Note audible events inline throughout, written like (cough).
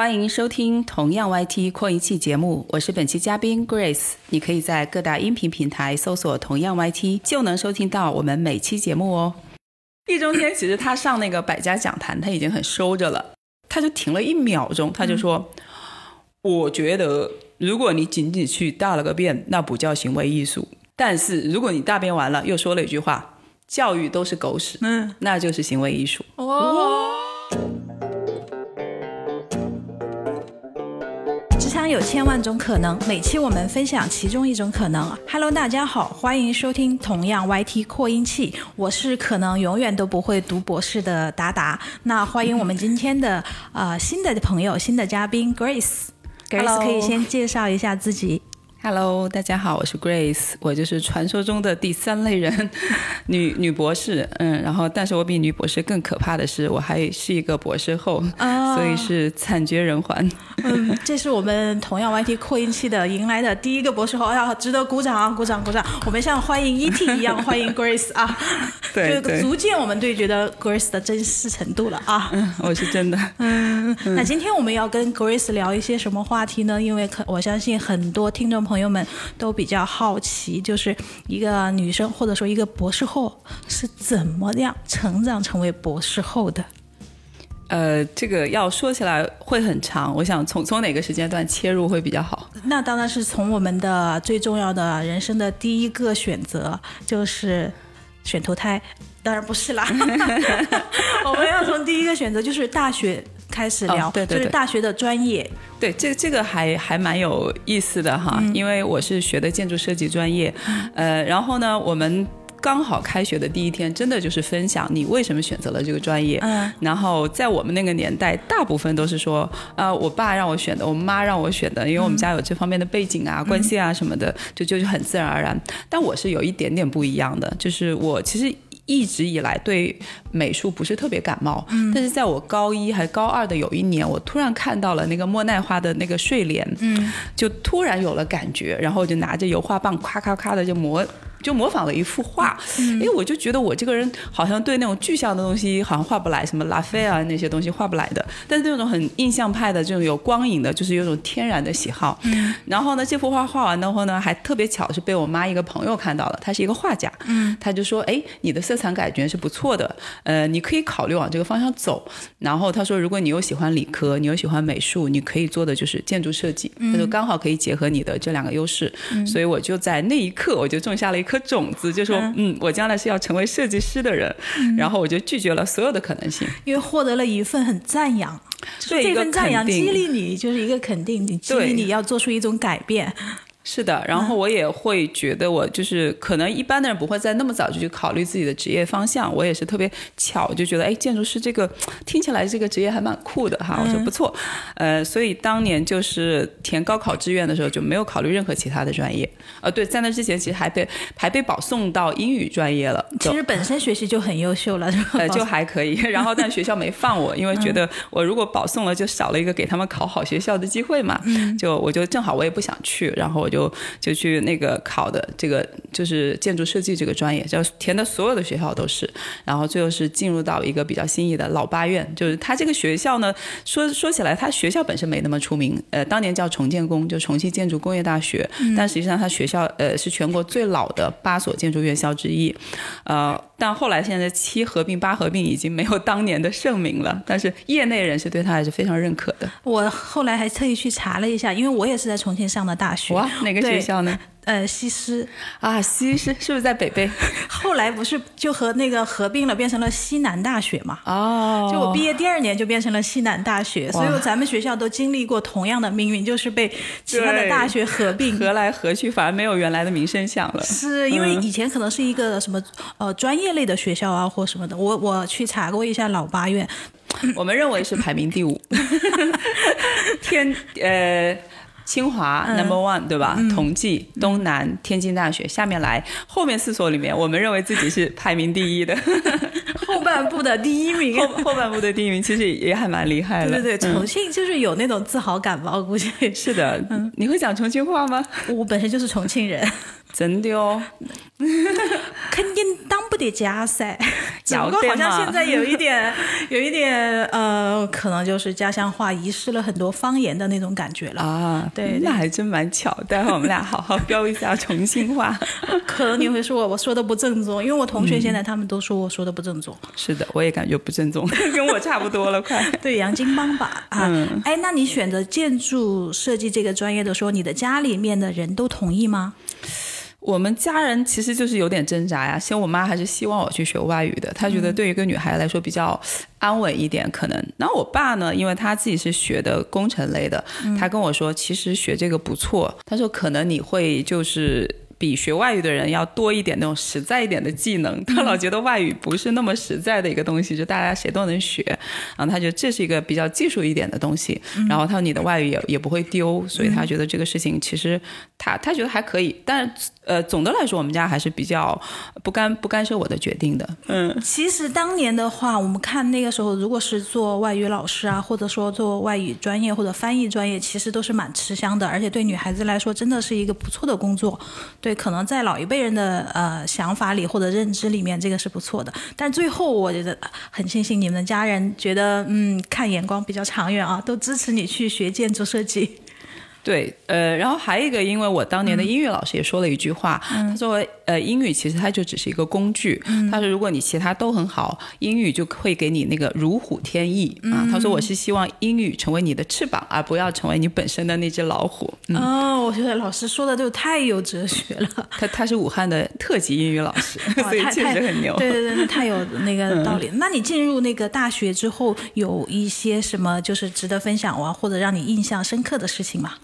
欢迎收听同样 YT 扩音器节目，我是本期嘉宾 Grace。你可以在各大音频平台搜索“同样 YT”，就能收听到我们每期节目哦。易中天其实他上那个百家讲坛，他已经很收着了，他就停了一秒钟，他就说：“我觉得如果你仅仅去大了个便，那不叫行为艺术；但是如果你大便完了又说了一句话，教育都是狗屎，嗯，那就是行为艺术。”哦。有千万种可能，每期我们分享其中一种可能。Hello，大家好，欢迎收听同样 YT 扩音器，我是可能永远都不会读博士的达达。那欢迎我们今天的呃新的朋友，新的嘉宾 Grace，Grace 可以先介绍一下自己。Hello，大家好，我是 Grace，我就是传说中的第三类人，(laughs) 女女博士，嗯，然后但是我比女博士更可怕的是，我还是一个博士后，所以是惨绝人寰。(laughs) 嗯，这是我们同样 YT 扩音器的迎来的第一个博士后，要值得鼓掌啊，鼓掌鼓掌！我们像欢迎 ET 一样欢迎 Grace 啊，(laughs) 对，就足见我们对觉得 Grace 的真实程度了啊。嗯，我是真的。嗯，那今天我们要跟 Grace 聊一些什么话题呢？因为可我相信很多听众。朋友们都比较好奇，就是一个女生或者说一个博士后是怎么样成长成为博士后的？呃，这个要说起来会很长，我想从从哪个时间段切入会比较好？那当然是从我们的最重要的人生的第一个选择，就是选投胎。当然不是啦，(laughs) (laughs) 我们要从第一个选择就是大学。开始聊，对对就是大学的专业。对，这这个还还蛮有意思的哈，因为我是学的建筑设计专业，呃，然后呢，我们刚好开学的第一天，真的就是分享你为什么选择了这个专业。嗯。然后在我们那个年代，大部分都是说，啊，我爸让我选的，我妈让我选的，因为我们家有这方面的背景啊、关系啊什么的，就就是很自然而然。但我是有一点点不一样的，就是我其实。一直以来对美术不是特别感冒，但是在我高一还高二的有一年，我突然看到了那个莫奈画的那个睡莲，嗯就突然有了感觉，然后我就拿着油画棒咔咔咔的就磨。就模仿了一幅画，因为，我就觉得我这个人好像对那种具象的东西好像画不来，什么拉菲啊那些东西画不来的。但是那种很印象派的这种有光影的，就是有种天然的喜好。嗯。然后呢，这幅画画完的话呢，还特别巧是被我妈一个朋友看到了，他是一个画家。嗯。他就说：“哎，你的色彩感觉是不错的，呃，你可以考虑往这个方向走。”然后他说：“如果你又喜欢理科，你又喜欢美术，你可以做的就是建筑设计。”他就：“刚好可以结合你的这两个优势。”所以我就在那一刻，我就种下了一颗种子，就说嗯，我将来是要成为设计师的人，然后我就拒绝了所有的可能性，因为获得了一份很赞扬，这份赞扬激励你，就是一个肯定，你激励你要做出一种改变。是的，然后我也会觉得我就是可能一般的人不会在那么早就去考虑自己的职业方向。我也是特别巧，就觉得哎，建筑师这个听起来这个职业还蛮酷的哈。我说不错，呃，所以当年就是填高考志愿的时候就没有考虑任何其他的专业。呃，对，在那之前其实还被还被保送到英语专业了。其实本身学习就很优秀了，(laughs) 呃，就还可以。然后但学校没放我，因为觉得我如果保送了就少了一个给他们考好学校的机会嘛。就我就正好我也不想去，然后我。就就就去那个考的这个就是建筑设计这个专业，就填的所有的学校都是，然后最后是进入到一个比较心仪的老八院，就是他这个学校呢，说说起来，他学校本身没那么出名，呃，当年叫重建工，就重庆建筑工业大学，但实际上他学校呃是全国最老的八所建筑院校之一，呃，但后来现在七合并八合并已经没有当年的盛名了，但是业内人士对他还是非常认可的。我后来还特意去查了一下，因为我也是在重庆上的大学。哇。(laughs) 哪个学校呢？呃，西师啊，西师是不是在北碚？(laughs) 后来不是就和那个合并了，变成了西南大学嘛？哦，就我毕业第二年就变成了西南大学，所以咱们学校都经历过同样的命运，就是被其他的大学合并，合来合去，反而没有原来的名声响了。是因为以前可能是一个什么呃专业类的学校啊，或什么的。我我去查过一下老八院，我们认为是排名第五，(laughs) 天呃。清华 number one 对吧？同济、东南、天津大学，下面来后面四所里面，我们认为自己是排名第一的，(laughs) 后半部的第一名。后后半部的第一名其实也还蛮厉害的。对对对，重庆就是有那种自豪感吧？我估计 (laughs) 是的。你会讲重庆话吗？我本身就是重庆人。(laughs) 真的哦，肯定当不得家噻。只不过好像现在有一点，有一点呃，可能就是家乡话遗失了很多方言的那种感觉了。啊，对对那还真蛮巧。待会儿我们俩好好 (laughs) 标一下重庆话。(laughs) 可能你会说我我说的不正宗，因为我同学现在他们都说我说的不正宗。是的，我也感觉不正宗，(laughs) 跟我差不多了，快。对，杨金帮吧啊，哎，那你选择建筑设计这个专业的时候，你的家里面的人都同意吗？我们家人其实就是有点挣扎呀，先我妈还是希望我去学外语的，她觉得对于一个女孩来说比较安稳一点，可能。然后我爸呢，因为他自己是学的工程类的，他跟我说，其实学这个不错，他说可能你会就是。比学外语的人要多一点那种实在一点的技能，(laughs) 他老觉得外语不是那么实在的一个东西，就大家谁都能学，然后他觉得这是一个比较技术一点的东西，然后他说你的外语也也不会丢，所以他觉得这个事情其实他他觉得还可以，但呃总的来说我们家还是比较不干不干涉我的决定的，嗯，其实当年的话，我们看那个时候，如果是做外语老师啊，或者说做外语专业或者翻译专业，其实都是蛮吃香的，而且对女孩子来说真的是一个不错的工作。对，可能在老一辈人的呃想法里或者认知里面，这个是不错的。但最后我觉得很庆幸你们的家人觉得嗯看眼光比较长远啊，都支持你去学建筑设计。对，呃，然后还有一个，因为我当年的音乐老师也说了一句话，他说，呃，英语其实它就只是一个工具，他说如果你其他都很好，英语就会给你那个如虎添翼啊。他说我是希望英语成为你的翅膀，而不要成为你本身的那只老虎。嗯，哦，我觉得老师说的就太有哲学了。他他是武汉的特级英语老师，(laughs) 所以确实很牛。对对对，那太有那个道理。那你进入那个大学之后，有一些什么就是值得分享啊，或者让你印象深刻的事情吗？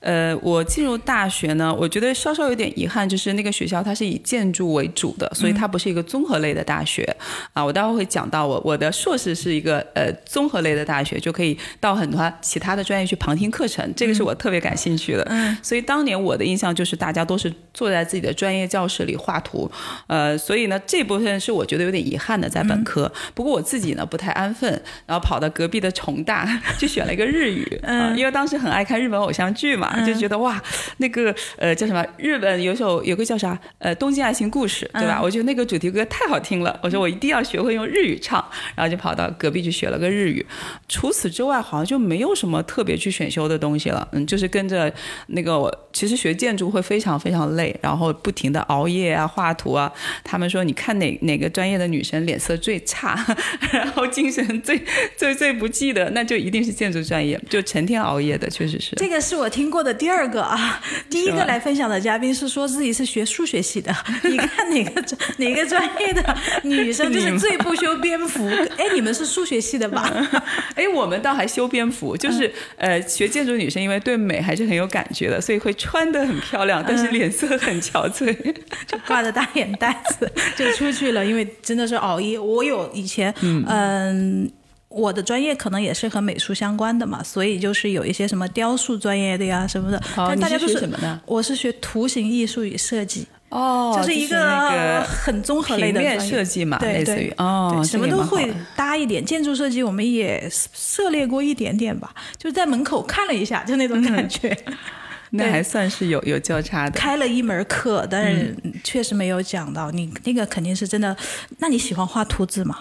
呃，我进入大学呢，我觉得稍稍有点遗憾，就是那个学校它是以建筑为主的，所以它不是一个综合类的大学啊。我待会会讲到我我的硕士是一个呃综合类的大学，就可以到很多其他的专业去旁听课程，这个是我特别感兴趣的。嗯，所以当年我的印象就是大家都是坐在自己的专业教室里画图，呃，所以呢这部分是我觉得有点遗憾的，在本科。不过我自己呢不太安分，然后跑到隔壁的重大 (laughs) 去选了一个日语，嗯、因为当时很爱看日本偶像剧嘛。就觉得哇，那个呃叫什么？日本有首有个叫啥？呃，《东京爱情故事》，对吧？我觉得那个主题歌太好听了，我说我一定要学会用日语唱，然后就跑到隔壁去学了个日语。除此之外，好像就没有什么特别去选修的东西了。嗯，就是跟着那个我，其实学建筑会非常非常累，然后不停的熬夜啊、画图啊。他们说，你看哪哪个专业的女生脸色最差，(laughs) 然后精神最最最不济的，那就一定是建筑专业，就成天熬夜的，确实是。这个是我听过的第二个啊，第一个来分享的嘉宾是说自己是学数学系的。(laughs) 你看哪个专哪个专业的女生就是最不修边幅？哎，你们是数学系的吧？(laughs) 哎，我们倒还修边幅，就是、呃，学建筑女生因为对美还是很有感觉的，所以会穿的很漂亮，但是脸色很憔悴。就挂着大眼袋子就出去了，因为真的是熬夜。我有以前，嗯。我的专业可能也是和美术相关的嘛，所以就是有一些什么雕塑专业的呀什么的。好但大家都你是学什么呢我是学图形艺术与设计，哦就是一个很综合类平面的专业设计嘛，对类似于对哦，什么都会搭一点。建筑设计我们也涉猎过一点点吧，就在门口看了一下，就那种感觉。对 (laughs) 那还算是有有交叉的。开了一门课，但是嗯确实没有讲到。你那个肯定是真的。那你喜欢画图纸吗？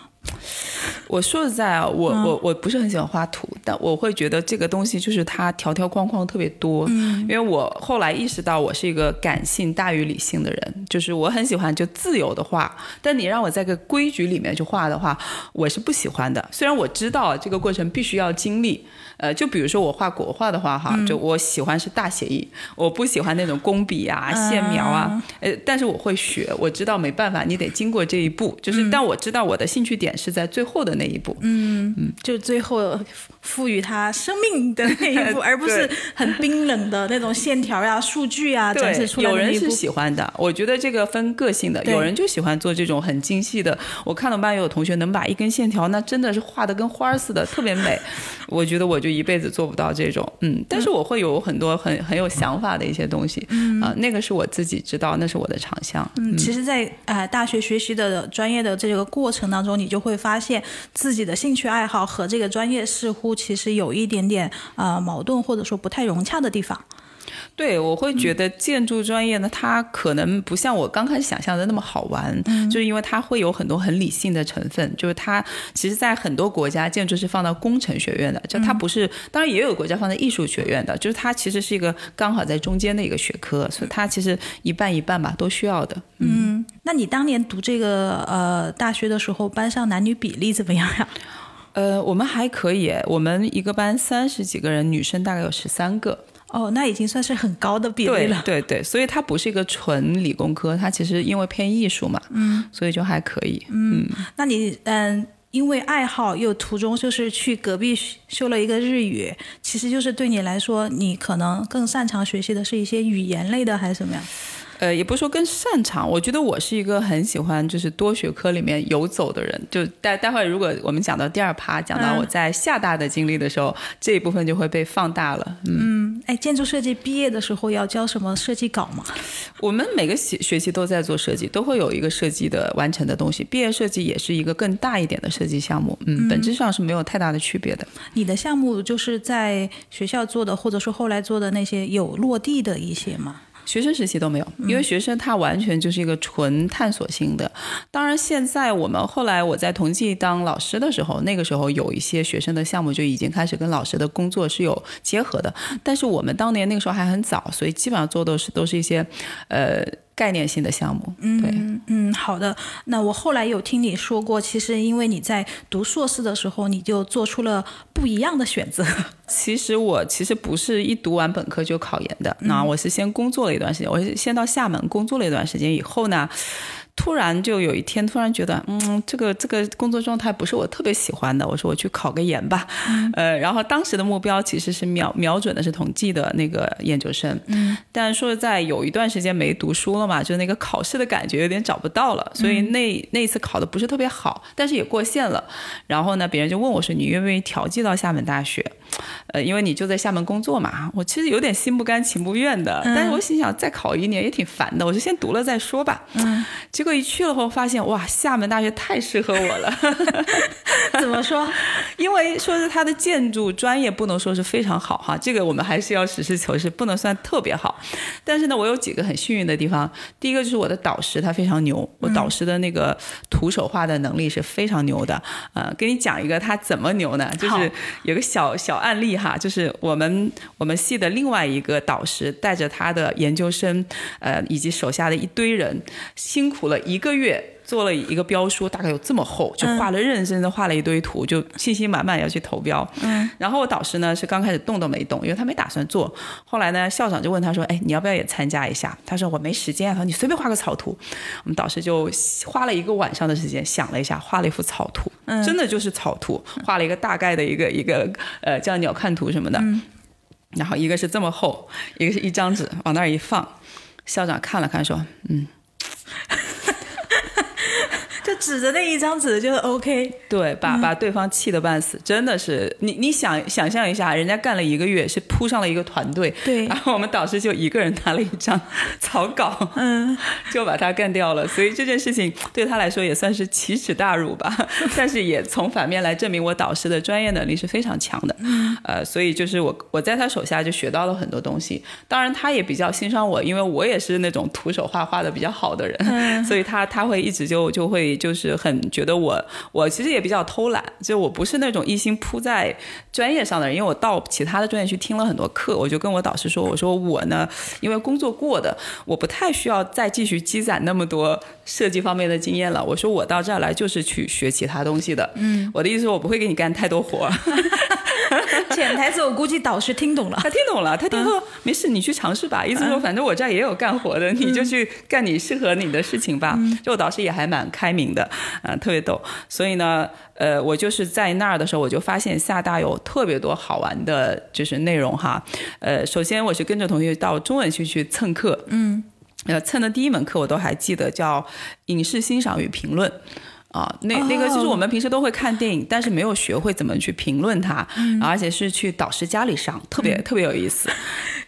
我说实在啊，我、我我不是很喜欢画图，但我会觉得这个东西就是它条条框框特别多。嗯，因为我后来意识到我是一个感性大于理性的人，就是我很喜欢就自由的画，但你让我在个规矩里面去画的话，我是不喜欢的。虽然我知道这个过程必须要经历。呃，就比如说我画国画的话，哈，就我喜欢是大写意，我不喜欢那种工笔啊、线描啊，呃，但是我会学，我知道没办法，你得经过这一步，就是，但我知道我的兴趣点是在最后的那一步，嗯就最后赋予它生命的那一步，(laughs) 而不是很冰冷的那种线条呀、数据啊展示出来，有人是。喜欢的，我觉得这个分个性的，有人就喜欢做这种很精细的。我看到班有同学能把一根线条，那真的是画的跟花儿似的，特别美。我觉得我就一辈子做不到这种，嗯，但是我会有很多很很有想法的一些东西，啊、那个是我自己知道，那是我的长项。嗯，其实在，呃大学学习的专业的这个过程当中，你就会会发现自己的兴趣爱好和这个专业似乎其实有一点点呃矛盾，或者说不太融洽的地方。对，我会觉得建筑专业呢，它可能不像我刚开始想象的那么好玩，就是因为它会有很多很理性的成分。就是它其实，在很多国家，建筑是放到工程学院的，就它不是，当然也有国家放在艺术学院的，就是它其实是一个刚好在中间的一个学科，所以它其实一半一半吧，都需要的。嗯，那你当年读这个呃大学的时候，班上男女比例怎么样呀？呃，我们还可以，我们一个班三十几个人，女生大概有十三个。哦，那已经算是很高的比例了。对对对，所以它不是一个纯理工科，它其实因为偏艺术嘛，嗯，所以就还可以。嗯，那你嗯，因为爱好又途中就是去隔壁修了一个日语，其实就是对你来说，你可能更擅长学习的是一些语言类的，还是什么样？呃，也不是说更擅长，我觉得我是一个很喜欢就是多学科里面游走的人。就待待会儿，如果我们讲到第二趴，讲到我在厦大的经历的时候，这一部分就会被放大了。嗯，哎，建筑设计毕业的时候要交什么设计稿吗？(laughs) 我们每个学学期都在做设计，都会有一个设计的完成的东西。毕业设计也是一个更大一点的设计项目，嗯，本质上是没有太大的区别的。你的项目就是在学校做的，或者说后来做的那些有落地的一些吗？学生时期都没有，因为学生他完全就是一个纯探索性的。当然，现在我们后来我在同济当老师的时候，那个时候有一些学生的项目就已经开始跟老师的工作是有结合的。但是我们当年那个时候还很早，所以基本上做的是都是一些，呃。概念性的项目，对，嗯，好的。那我后来有听你说过，其实因为你在读硕士的时候，你就做出了不一样的选择。(laughs) (laughs) 其实我其实不是一读完本科就考研的，那我是先工作了一段时间，我是先到厦门工作了一段时间以后呢。突然就有一天，突然觉得，嗯，这个这个工作状态不是我特别喜欢的。我说我去考个研吧，呃，然后当时的目标其实是瞄瞄准的是统计的那个研究生，嗯，但说实在，有一段时间没读书了嘛，就那个考试的感觉有点找不到了，所以那那一次考的不是特别好，但是也过线了。然后呢，别人就问我说，你愿不愿意调剂到厦门大学？呃，因为你就在厦门工作嘛，我其实有点心不甘情不愿的，但是我心想再考一年也挺烦的，我就先读了再说吧。嗯，结果一去了后发现，哇，厦门大学太适合我了。(laughs) 怎么说？(laughs) 因为说是它的建筑专业不能说是非常好哈，这个我们还是要实事求是，不能算特别好。但是呢，我有几个很幸运的地方，第一个就是我的导师他非常牛，我导师的那个徒手画的能力是非常牛的。呃，给你讲一个他怎么牛呢？就是有个小小。案例哈，就是我们我们系的另外一个导师带着他的研究生，呃，以及手下的一堆人，辛苦了一个月。做了一个标书，大概有这么厚，就画了认认真真的画了一堆图，就信心满满要去投标。嗯，然后我导师呢是刚开始动都没动，因为他没打算做。后来呢，校长就问他说：“哎，你要不要也参加一下？”他说：“我没时间。”他说：“你随便画个草图。”我们导师就花了一个晚上的时间想了一下，画了一幅草图，嗯真的就是草图，画了一个大概的一个一个呃叫鸟瞰图什么的。嗯然后一个是这么厚，一个是一张纸，往那儿一放，校长看了看说：“嗯。”就指着那一张纸就是 OK，对，把把对方气得半死，真的是。你你想想象一下，人家干了一个月，是铺上了一个团队，对，然后我们导师就一个人拿了一张草稿，嗯，(laughs) 就把他干掉了，所以这件事情对他来说也算是奇耻大辱吧，(laughs) 但是也从反面来证明我导师的专业能力是非常强的，呃，所以就是我我在他手下就学到了很多东西，当然他也比较欣赏我，因为我也是那种徒手画画的比较好的人，所以他他会一直就就会。就是很觉得我，我其实也比较偷懒，就我不是那种一心扑在专业上的人，因为我到其他的专业去听了很多课，我就跟我导师说，我说我呢，因为工作过的，我不太需要再继续积攒那么多设计方面的经验了。我说我到这儿来就是去学其他东西的。嗯，我的意思是，我不会给你干太多活。(laughs) 潜台词我估计导师听懂了，他听懂了，他听说没事，你去尝试吧。意思说，反正我这儿也有干活的，你就去干你适合你的事情吧。就我导师也还蛮开明的，嗯，特别逗。所以呢，呃，我就是在那儿的时候，我就发现厦大有特别多好玩的，就是内容哈。呃，首先我是跟着同学到中文系去蹭课，嗯，呃，蹭的第一门课我都还记得，叫影视欣赏与评论。啊，那那个就是我们平时都会看电影，但是没有学会怎么去评论它，而且是去导师家里上，特别特别有意思。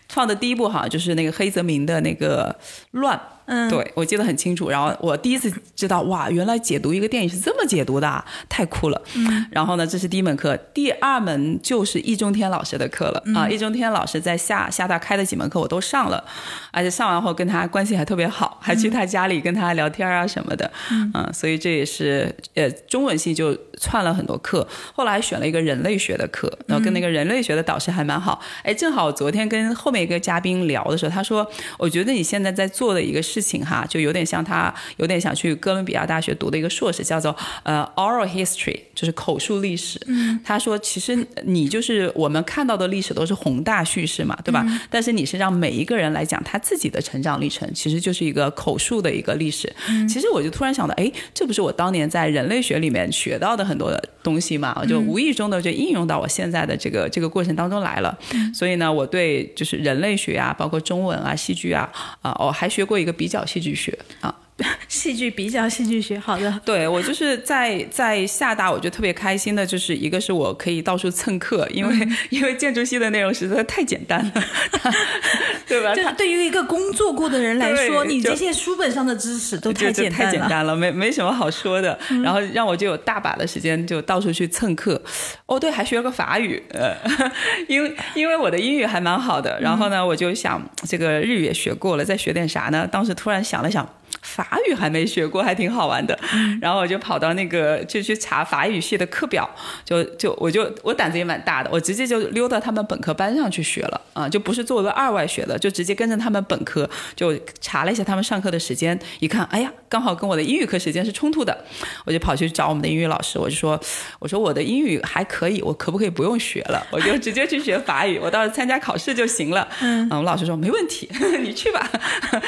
放的第一部好像就是那个黑泽明的那个《乱》，嗯，对我记得很清楚。然后我第一次知道，哇，原来解读一个电影是这么解读的，啊，太酷了。嗯，然后呢，这是第一门课，第二门就是易中天老师的课了啊。易中天老师在厦厦大开的几门课我都上了，而且上完后跟他关系还特别好，还去他家里跟他聊天啊什么的。嗯，所以这也是呃中文系就串了很多课。后来选了一个人类学的课，然后跟那个人类学的导师还蛮好。哎，正好昨天跟后面一个嘉宾聊的时候，他说，我觉得你现在在做的一个事情哈，就有点像他有点想去哥伦比亚大学读的一个硕士，叫做呃 oral history，就是口述历史。嗯，他说其实你就是我们看到的历史都是宏大叙事嘛，对吧？但是你是让每一个人来讲他自己的成长历程，其实就是一个口述的一个历史。嗯，其实我就突然想到，哎，这不是我当年在人类学里面学到的很多东西嘛？我就无意中的就应用到我现在的这个这个过程当中来了。所以呢，我对就是人类学啊，包括中文啊、戏剧啊，啊，我还学过一个比较戏剧学啊。(laughs) 戏剧比较戏剧学，好的。(laughs) 对我就是在在厦大，我就特别开心的，就是一个是我可以到处蹭课，因为 (laughs) 因为建筑系的内容实在太简单了，对吧？就是对于一个工作过的人来说，你这些书本上的知识都太简单了，太简单了，没没什么好说的。然后让我就有大把的时间就到处去蹭课。哦，对，还学了个法语，呃，因为因为我的英语还蛮好的，然后呢，我就想这个日语也学过了，再学点啥呢？当时突然想了想。法语还没学过，还挺好玩的。然后我就跑到那个，就去查法语系的课表，就就我就我胆子也蛮大的，我直接就溜到他们本科班上去学了啊，就不是作为二外学的，就直接跟着他们本科，就查了一下他们上课的时间，一看，哎呀，刚好跟我的英语课时间是冲突的，我就跑去找我们的英语老师，我就说，我说我的英语还可以，我可不可以不用学了，我就直接去学法语，(laughs) 我到时候参加考试就行了。嗯，我们老师说没问题，(laughs) 你去吧，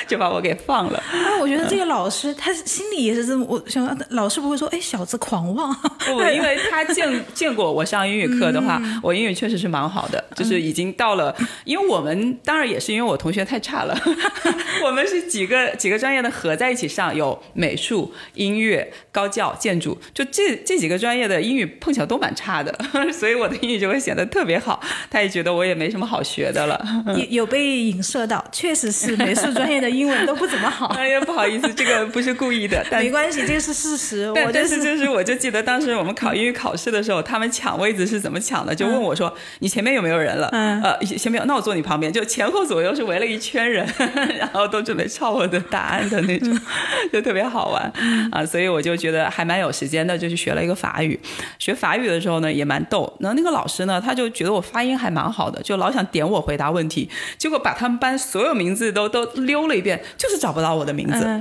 就把我给放了。啊，我觉得。这个老师他心里也是这么，我想老师不会说，哎，小子狂妄。(laughs) 不，因为他见 (laughs) 见过我上英语课的话，我英语确实是蛮好的，就是已经到了。因为我们当然也是因为我同学太差了，(laughs) 我们是几个几个专业的合在一起上，有美术、音乐、高教、建筑，就这这几个专业的英语碰巧都蛮差的，所以我的英语就会显得特别好。他也觉得我也没什么好学的了。有有被影射到，确实是美术专业的英文都不怎么好。哎呀，不好意思。这个不是故意的，但没关系，这个是事实。但但是就是，我就记得当时我们考英语考试的时候，他们抢位子是怎么抢的？就问我说：“你前面有没有人了？”嗯，呃，前面有，那我坐你旁边。就前后左右是围了一圈人，(laughs) 然后都准备抄我的答案的那种，(laughs) 就特别好玩啊。所以我就觉得还蛮有时间的，就去学了一个法语。学法语的时候呢，也蛮逗。然后那个老师呢，他就觉得我发音还蛮好的，就老想点我回答问题。结果把他们班所有名字都都溜了一遍，就是找不到我的名字。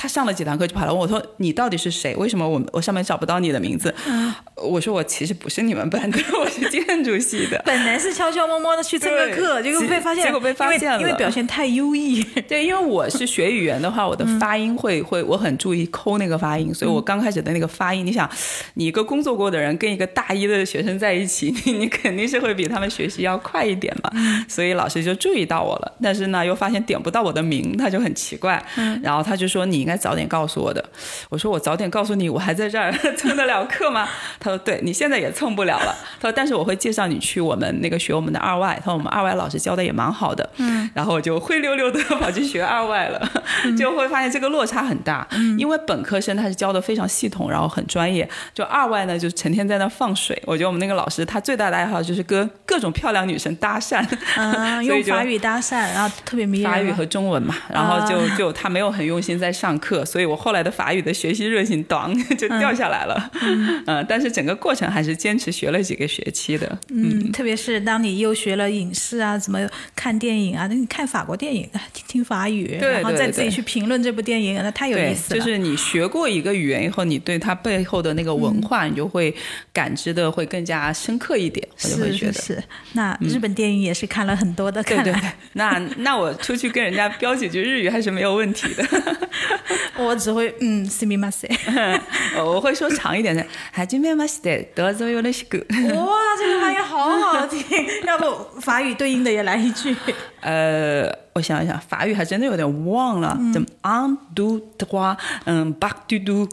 他上了几堂课就跑来问我说：“你到底是谁？为什么我我上面找不到你的名字？”我说：“我其实不是你们班的，我是建筑系的。”本来是悄悄摸摸的去蹭个课，结果被发现，结果被发现了，因为表现太优异。(laughs) 对，因为我是学语言的话，我的发音会会我很注意抠那个发音，所以我刚开始的那个发音，你想，你一个工作过的人跟一个大一的学生在一起，你你肯定是会比他们学习要快一点嘛。所以老师就注意到我了，但是呢，又发现点不到我的名，他就很奇怪。然后他就说：“你。”应该早点告诉我的。我说我早点告诉你，我还在这儿 (laughs) 蹭得了课吗？他说对，你现在也蹭不了了。他说但是我会介绍你去我们那个学我们的二外。他说我们二外老师教的也蛮好的。嗯，然后我就灰溜溜的跑去学二外了，(laughs) 就会发现这个落差很大。嗯，因为本科生他是教的非常系统，然后很专业。就二外呢，就成天在那放水。我觉得我们那个老师他最大的爱好就是跟各种漂亮女生搭讪，(laughs) 用法语搭讪，然后特别迷法语和中文嘛。然后就就他没有很用心在上。课，所以我后来的法语的学习热情当 (laughs) 就掉下来了，嗯，但是整个过程还是坚持学了几个学期的，嗯，特别是当你又学了影视啊，怎么看电影啊，那你看法国电影，听听法语，然后再自己去评论这部电影，那太有意思了。就是你学过一个语言以后，你对它背后的那个文化，你就会感知的会更加深刻一点。我就会觉得是。那日本电影也是看了很多的，对对对。那那我出去跟人家飙几句日语还是没有问题的。(laughs) (laughs) 我只会嗯，すみま(laughs) せん。我会说长一点的，はじめまして、どうぞよろしく。哇，这个发音好好听，(laughs) 要不法语对应的也来一句。呃，我想一想，法语还真的有点忘了，怎么 un du trois，嗯，back du du，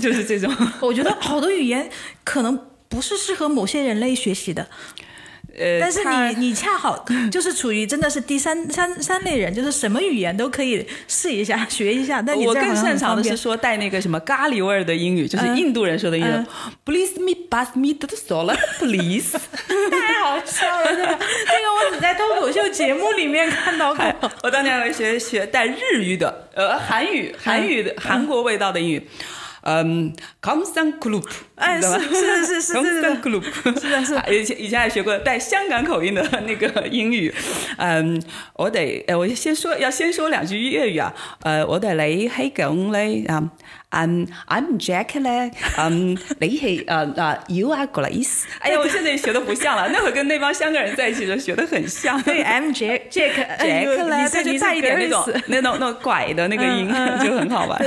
就是这种。我觉得好多语言可能不是适合某些人类学习的。 呃，但是你你恰好 (laughs) 就是处于真的是第三三三类人，就是什么语言都可以试一下学一下。但你我更擅长的是说带那个什么咖喱味儿的英语，就是嗯印度人说的英语嗯。Please me pass me the salad, please。(laughs) 太好笑了，这个这个我只在脱口秀节目里面看到过。我当年还学学带日语的，呃，韩语，韩语的韩国味道的英语。嗯 c o m s a n g Group，哎是是是是是 Group，(laughs) 是的是以前 (laughs) 以前还学过带香港口音的那个英语。(laughs) 嗯，我得，呃，我先说要先说两句粤语啊。呃，我哋你喺講咧啊。嗯、i m Jack 咧，嗯，你係呃呃，You are Grace。哎呀，我现在学的不像了，那会跟那帮香港人在一起的学的很像。对，M Jack Jack 哎 Jack 啦，你就是带一点那种那种那种拐的那个音，就很好玩。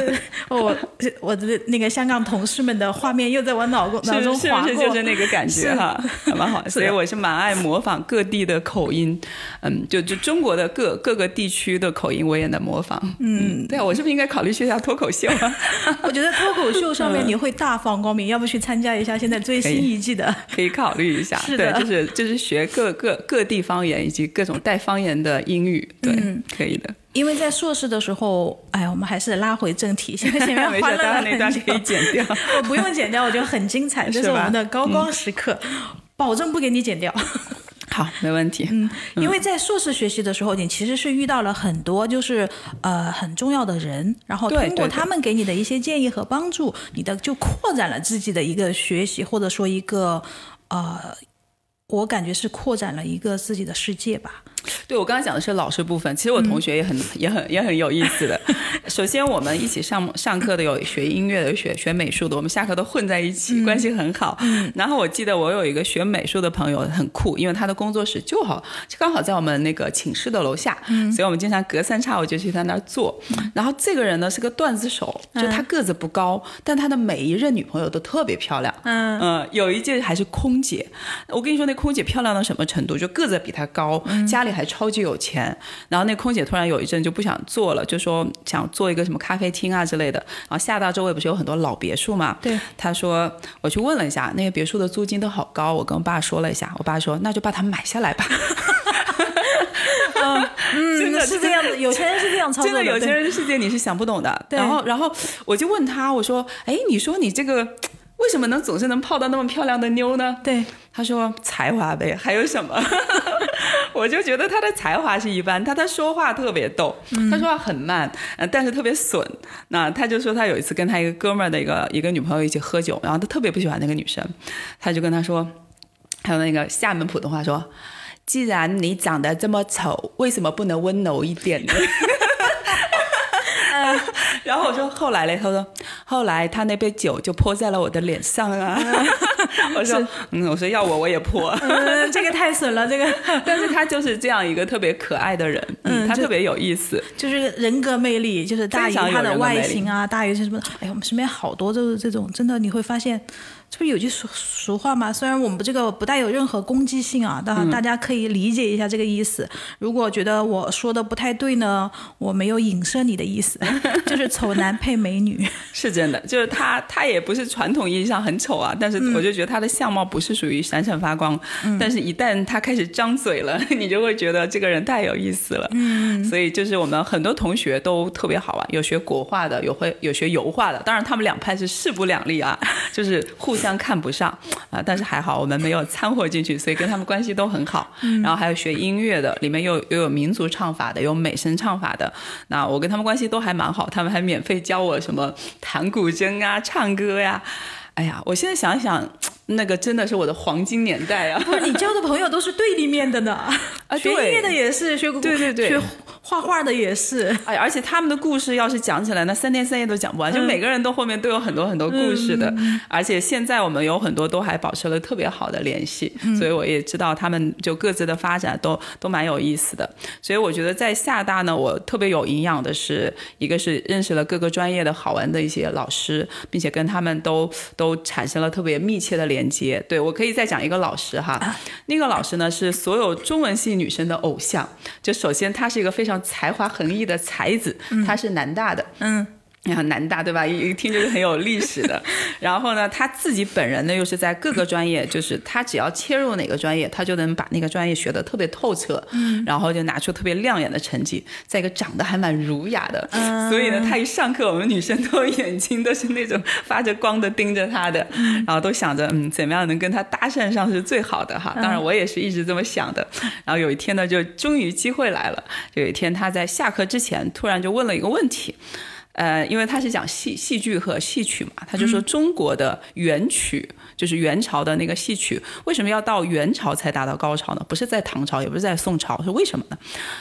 我我的那个香港同事们的画面又在我脑脑中是是不是，就是那个感觉哈，还蛮好。(laughs) 所以我是蛮爱模仿各地的口音，嗯，就就中国的各各个地区的口音我也能模仿。嗯，对啊，我是不是应该考虑学一下脱口秀啊？(laughs) 我觉得脱口秀上面你会大放光明，要不去参加一下现在最新一季的？可以考虑一下。(laughs) 是的对，就是就是学各各各地方言以及各种带方言的英语，对，可以的。因为在硕士的时候，哎，我们还是拉回正题，因为前面，欢乐了待会那段可以剪掉。我 (laughs) 不用剪掉，我觉得很精彩，这是我们的高光时刻，保证不给你剪掉。(laughs) 好，没问题。嗯，因为在硕士学习的时候，你其实是遇到了很多就是呃很重要的人，然后通过他们给你的一些建议和帮助，你的就扩展了自己的一个学习，或者说一个呃，我感觉是扩展了一个自己的世界吧。对我刚刚讲的是老师部分，其实我同学也很、也很也很有意思的。(laughs) 首先，我们一起上上课的有学音乐的，有学学美术的，我们下课都混在一起，关系很好。然后我记得我有一个学美术的朋友很酷，因为他的工作室就好就刚好在我们那个寝室的楼下，所以我们经常隔三差五就去他那儿坐。然后这个人呢是个段子手，就他个子不高，但他的每一任女朋友都特别漂亮。嗯呃，有一届还是空姐，我跟你说，那空姐漂亮到什么程度？就个子比他高，家里还超级有钱。然后那空姐突然有一阵就不想做了，就说想做一个什么咖啡厅啊之类的。然后厦大周围不是有很多老别墅嘛？对，她说我去问了一下，那个别墅的租金都好高。我跟我爸说了一下，我爸说那就把它买下来吧。(laughs) (laughs) 真的嗯是这样的，有钱人是这样操作的真的有钱人的世界你是想不懂的。然后，然后我就问他，我说，哎，你说你这个为什么能总是能泡到那么漂亮的妞呢？对，他说才华呗，还有什么？(laughs) 我就觉得他的才华是一般，他他说话特别逗，他说话很慢，呃，但是特别损。那他就说他有一次跟他一个哥们儿的一个一个女朋友一起喝酒，然后他特别不喜欢那个女生，他就跟他说，还有那个厦门普通话说。既然你长得这么丑，为什么不能温柔一点呢？(laughs) (laughs) 然后我说后来嘞，他说后来他那杯酒就泼在了我的脸上啊。(laughs) 我说嗯，我说要我我也泼。(laughs) 嗯，这个太损了，这个但是他就是这样一个特别可爱的人，嗯，他特别有意思。就是人格魅力，就是大于他的外形啊，大于是什么？哎呀，我们身边好多都是这种，真的你会发现，这不是有句俗俗话吗？虽然我们这个不带有任何攻击性啊，但大家可以理解一下这个意思。如果觉得我说的不太对呢，我没有影射你的意思，(laughs) 就是丑男配美女。是真的，就是他，他也不是传统意义上很丑啊，但是我就觉得他的相貌不是属于闪闪发光，但是一旦他开始张嘴了，(laughs) 你就会觉得这个人太有意思了。嗯，所以就是我们很多同学都特别好玩，有学国画的，有会有学油画的，当然他们两派是势不两立啊，就是互相看不上啊，但是还好我们没有掺和进去，所以跟他们关系都很好。然后还有学音乐的，里面又又有民族唱法的，有美声唱法的，那我跟他们关系都还蛮好，他们还免费教我什么弹古筝啊、唱歌呀、哎呀，我现在想想，那个真的是我的黄金年代啊！不是你交的朋友都是对立面的呢，啊对学音乐的也是，学对对对学画画的也是。哎，而且他们的故事要是讲起来，那三天三夜都讲不完，就每个人都后面都有很多很多故事的。而且现在我们有很多都还保持了特别好的联系，所以我也知道他们就各自的发展都都蛮有意思的。所以我觉得在厦大呢，我特别有营养的是，一个是认识了各个专业的好玩的一些老师，并且跟他们都都产生了特别密切的连接。对我可以再讲一个老师哈，那个老师呢是所有中文系女生的偶像。就首先他是一个非常才华横溢的才子，他是南大的，嗯，你看南大对吧？一一听就是很有历史的。(laughs) 然后呢，他自己本人呢又是在各个专业，就是他只要切入哪个专业，他就能把那个专业学得特别透彻，嗯，然后就拿出特别亮眼的成绩。再一个长得还蛮儒雅的，所以呢，他一上课，我们女生都眼睛都是那种发着光的盯着他的，然后都想着嗯，怎么样能跟他搭讪上是最好的哈。当然，我也是一直这么想的。然后有一天呢，就终于机会来了。有一天他在下课之前，突然就问了一个问题。呃，因为他是讲戏戏剧和戏曲嘛，他就说中国的元曲。就是元朝的那个戏曲，为什么要到元朝才达到高潮呢？不是在唐朝，也不是在宋朝，是为什么呢？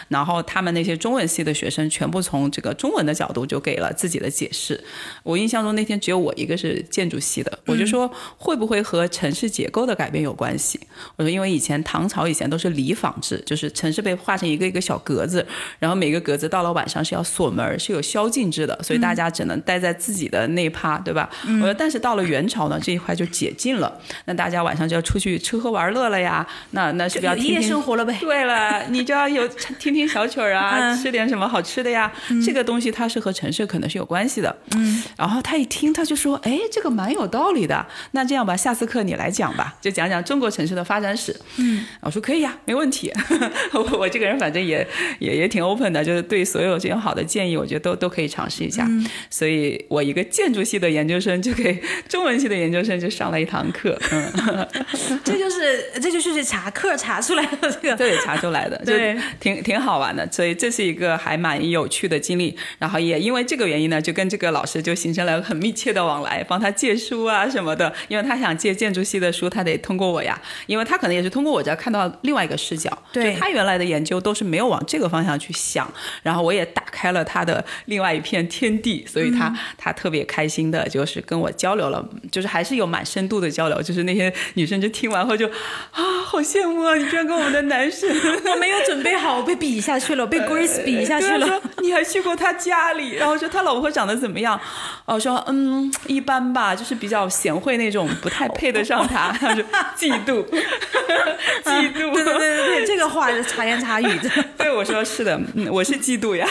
然后他们那些中文系的学生全部从这个中文的角度就给了自己的解释。我印象中那天只有我一个是建筑系的，我就说会不会和城市结构的改变有关系？我说因为以前唐朝以前都是里坊制，就是城市被划成一个一个小格子，然后每个格子到了晚上是要锁门，是有宵禁制的，所以大家只能待在自己的那一趴，对吧？我说但是到了元朝呢，这一块就解。禁了，那大家晚上就要出去吃喝玩乐了呀。那那是不是要夜生活了呗？对了，你就要有听听小曲儿啊，吃点什么好吃的呀。这个东西它是和城市可能是有关系的。嗯，然后他一听他就说：“哎，这个蛮有道理的。那这样吧，下次课你来讲吧，就讲讲中国城市的发展史。”嗯，我说可以呀，没问题。(laughs) 我我这个人反正也也也挺 open 的，就是对所有这种好的建议，我觉得都都可以尝试一下。所以我一个建筑系的研究生就给中文系的研究生就上了一。堂课，(laughs) 嗯，这就是这就是查课查出来的这个，对，查出来的，就挺挺好玩的，所以这是一个还蛮有趣的经历。然后也因为这个原因呢，就跟这个老师就形成了很密切的往来，帮他借书啊什么的。因为他想借建筑系的书，他得通过我呀，因为他可能也是通过我这看到另外一个视角，对他原来的研究都是没有往这个方向去想。然后我也打开了他的另外一片天地，所以他他特别开心的，就是跟我交流了，就是还是有蛮深度。的交流，就是那些女生就听完后就啊，好羡慕啊！你居然跟我们的男神，(laughs) 我没有准备好，我被比下去了，被 Grace 比下去了。你还去过他家里，然后说他老婆长得怎么样？我说嗯，一般吧，就是比较贤惠那种，不太配得上他。他说嫉妒，(laughs) 嫉妒。对对对对对，这个话是茶言茶语的。对，我说是的，我是嫉妒呀。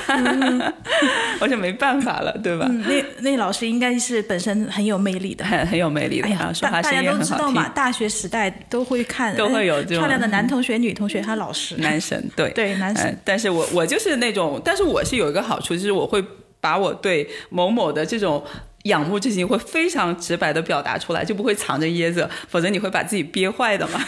(laughs) 我说没办法了，对吧？那那老师应该是本身很有魅力的，很很有魅力的。哎呀，说话。大家都知道嘛，大学时代都会看，都会有漂亮的男同学、女同学，还有老师，男神，对对，男神。但是我我就是那种，但是我是有一个好处，就是我会把我对某某的这种。仰慕之情会非常直白的表达出来，就不会藏着掖着，否则你会把自己憋坏的嘛。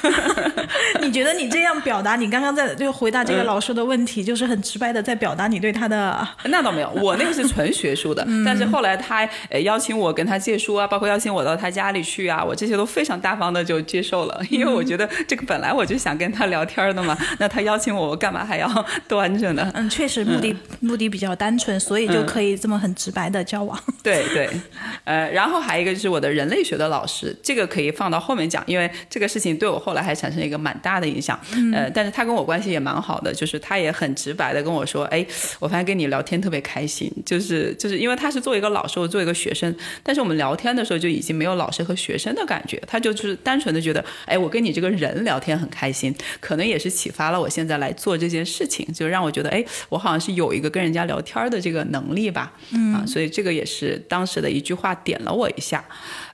(laughs) 你觉得你这样表达，你刚刚在就回答这个老师的问题，就是很直白的在表达你对他的？那倒没有，我那个是纯学术的，但是后来他呃邀请我跟他借书啊，包括邀请我到他家里去啊，我这些都非常大方的就接受了，因为我觉得这个本来我就想跟他聊天的嘛，那他邀请我，我干嘛还要 (laughs) 端着呢？嗯，确实目的目的比较单纯，所以就可以这么很直白的交往。对对。(laughs) 呃，然后还有一个就是我的人类学的老师，这个可以放到后面讲，因为这个事情对我后来还产生一个蛮大的影响。呃，但是他跟我关系也蛮好的，就是他也很直白的跟我说，哎，我发现跟你聊天特别开心，就是就是因为他是作为一个老师，我作为一个学生，但是我们聊天的时候就已经没有老师和学生的感觉，他就是单纯的觉得，哎，我跟你这个人聊天很开心，可能也是启发了我现在来做这件事情，就让我觉得，哎，我好像是有一个跟人家聊天的这个能力吧。嗯啊，所以这个也是当时的一句话点了我一下，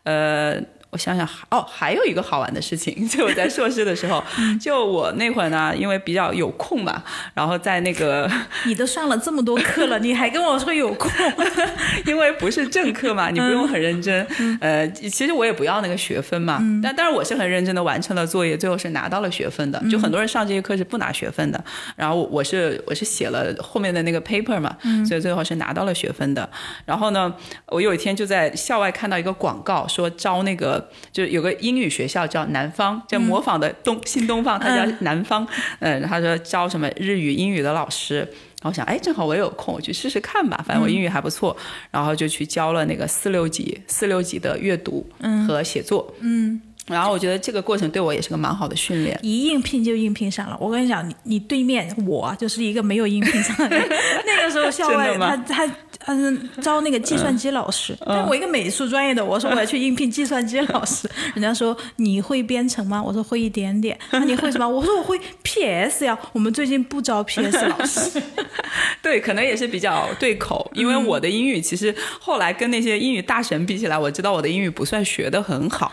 呃。我想想，哦，还有一个好玩的事情，(laughs) 就我在硕士的时候，就我那会儿呢，因为比较有空嘛，然后在那个 (laughs) 你都上了这么多课了，你还跟我说有空，(laughs) 因为不是正课嘛，你不用很认真。呃，其实我也不要那个学分嘛，但但是我是很认真的完成了作业，最后是拿到了学分的。就很多人上这些课是不拿学分的，然后我是我是写了后面的那个 paper 嘛，所以最后是拿到了学分的。然后呢，我有一天就在校外看到一个广告，说招那个。就有个英语学校叫南方，叫模仿的东新东方，它叫南方。嗯，他说招什么日语、英语的老师。然后想，哎，正好我也有空，我去试试看吧。反正我英语还不错，然后就去教了那个四六级、四六级的阅读和写作。嗯。然后我觉得这个过程对我也是个蛮好的训练。一应聘就应聘上了。我跟你讲，你你对面我就是一个没有应聘上的。(laughs) 那个时候校外他他。他是招那个计算机老师，但我一个美术专业的，我说我要去应聘计算机老师，人家说你会编程吗？我说会一点点。那你会什么？我说我会 PS 呀。(laughs) 我们最近不招 PS 老师。(laughs) 对，可能也是比较对口，因为我的英语其实后来跟那些英语大神比起来，我知道我的英语不算学的很好。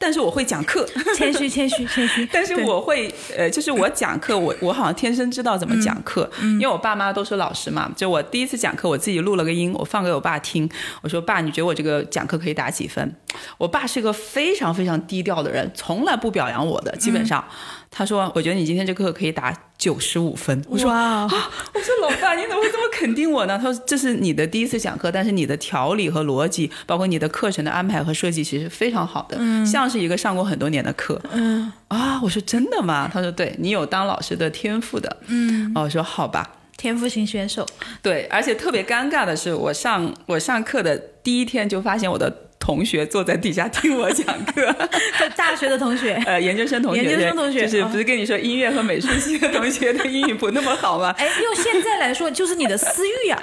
但是我会讲课，谦虚谦虚谦虚。(laughs) 但是我会，呃，就是我讲课，我我好像天生知道怎么讲课，因为我爸妈都是老师嘛。就我第一次讲课，我自己录了个音，我放给我爸听。我说爸，你觉得我这个讲课可以打几分？我爸是个非常非常低调的人，从来不表扬我的，基本上。他说：“我觉得你今天这课可以打九十五分。”我说：“啊，我说老爸，你怎么会这么肯定我呢？”他说：“这是你的第一次讲课，但是你的条理和逻辑，包括你的课程的安排和设计，其实非常好的，像是一个上过很多年的课。”嗯啊，我说真的吗？他说：“对你有当老师的天赋的。”嗯，哦，我说好吧，天赋型选手。对，而且特别尴尬的是，我上我上课的第一天就发现我的。同学坐在底下听我讲课，(laughs) 大学的同学，(laughs) 呃，研究生同学，研究生同学，就是不是跟你说音乐和美术系的同学的英语不那么好吗？(laughs) 哎，用现在来说就是你的私欲呀！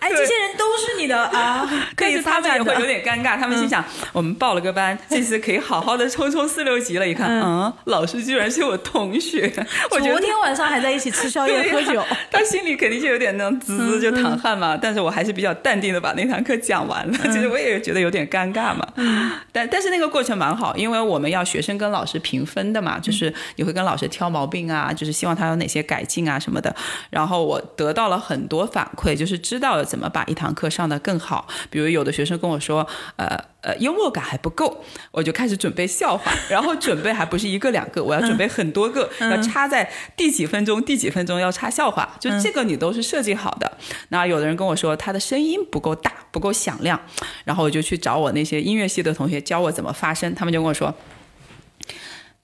哎，这些人都是你的啊，可以他们也会有点尴尬，他们心想，我们报了个班，这次可以好好的冲冲四六级了。一看，嗯，老师居然是我同学，我昨天晚上还在一起吃宵夜喝酒，他心里肯定就有点那种滋滋就淌汗嘛。但是我还是比较淡定的把那堂课讲完了。其实我也觉得有点尴尬。嘛，但但是那个过程蛮好，因为我们要学生跟老师评分的嘛，就是你会跟老师挑毛病啊，就是希望他有哪些改进啊什么的。然后我得到了很多反馈，就是知道怎么把一堂课上得更好。比如有的学生跟我说，呃呃，幽默感还不够，我就开始准备笑话，然后准备还不是一个两个，我要准备很多个，要插在第几分钟第几分钟要插笑话，就这个你都是设计好的。那有的人跟我说他的声音不够大，不够响亮，然后我就去找我那些。音乐系的同学教我怎么发声，他们就跟我说：“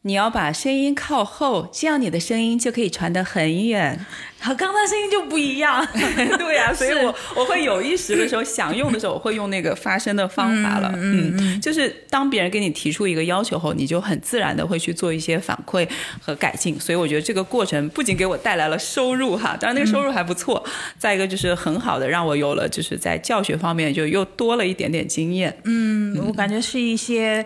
你要把声音靠后，这样你的声音就可以传得很远。”和刚才声音就不一样。(laughs) 对 (laughs) 呀，所以我我会有意识的时候想用的时候，我会用那个发声的方法了。嗯嗯，就是当别人给你提出一个要求后，你就很自然的会去做一些反馈和改进。所以我觉得这个过程不仅给我带来了收入哈，当然那个收入还不错。再一个就是很好的让我有了就是在教学方面就又多了一点点经验。嗯，我感觉是一些。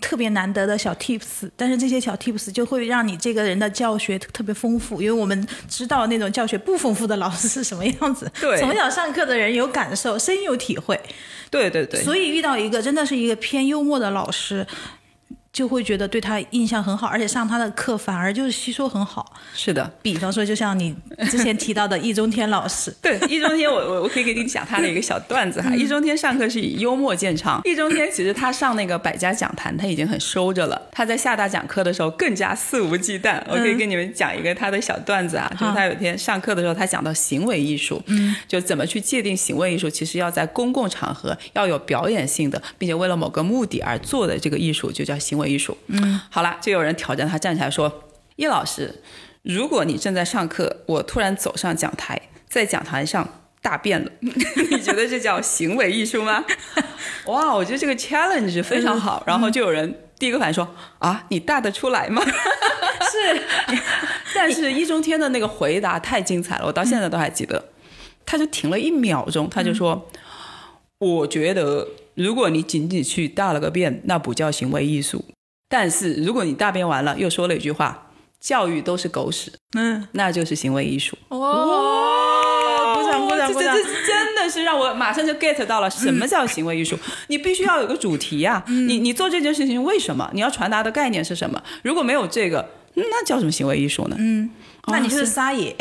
特别难得的小 tips，但是这些小 tips 就会让你这个人的教学特别丰富，因为我们知道那种教学不丰富的老师是什么样子。对，从小上课的人有感受，深有体会。对对对。所以遇到一个真的是一个偏幽默的老师。就会觉得对他印象很好，而且上他的课反而就是吸收很好。是的，比方说，就像你之前提到的易中天老师。(laughs) 对，易中天，我我我可以给你讲他的一个小段子哈。易中天上课是以幽默见长。易中天其实他上那个百家讲坛他已经很收着了，他在厦大讲课的时候更加肆无忌惮。我可以给你们讲一个他的小段子啊，就是他有一天上课的时候，他讲到行为艺术，嗯，就怎么去界定行为艺术，其实要在公共场合要有表演性的，并且为了某个目的而做的这个艺术，就叫行为。艺术，嗯，好了，就有人挑战他站起来说：“叶老师，如果你正在上课，我突然走上讲台，在讲台上大便了，(laughs) 你觉得这叫行为艺术吗？” (laughs) 哇，我觉得这个 challenge 非常好。然后就有人第一个反应说：“啊，你大得出来吗？” (laughs) 是，但是易中天的那个回答太精彩了，我到现在都还记得。他就停了一秒钟，他就说：“我觉得。”如果你仅仅去大了个便，那不叫行为艺术。但是如果你大便完了又说了一句话，教育都是狗屎，嗯，那就是行为艺术。哦，鼓掌鼓掌鼓掌！这这真的是让我马上就 get 到了什么叫行为艺术。你必须要有个主题呀，你你做这件事情为什么？你要传达的概念是什么？如果没有这个，那叫什么行为艺术呢？嗯，那你就是撒野。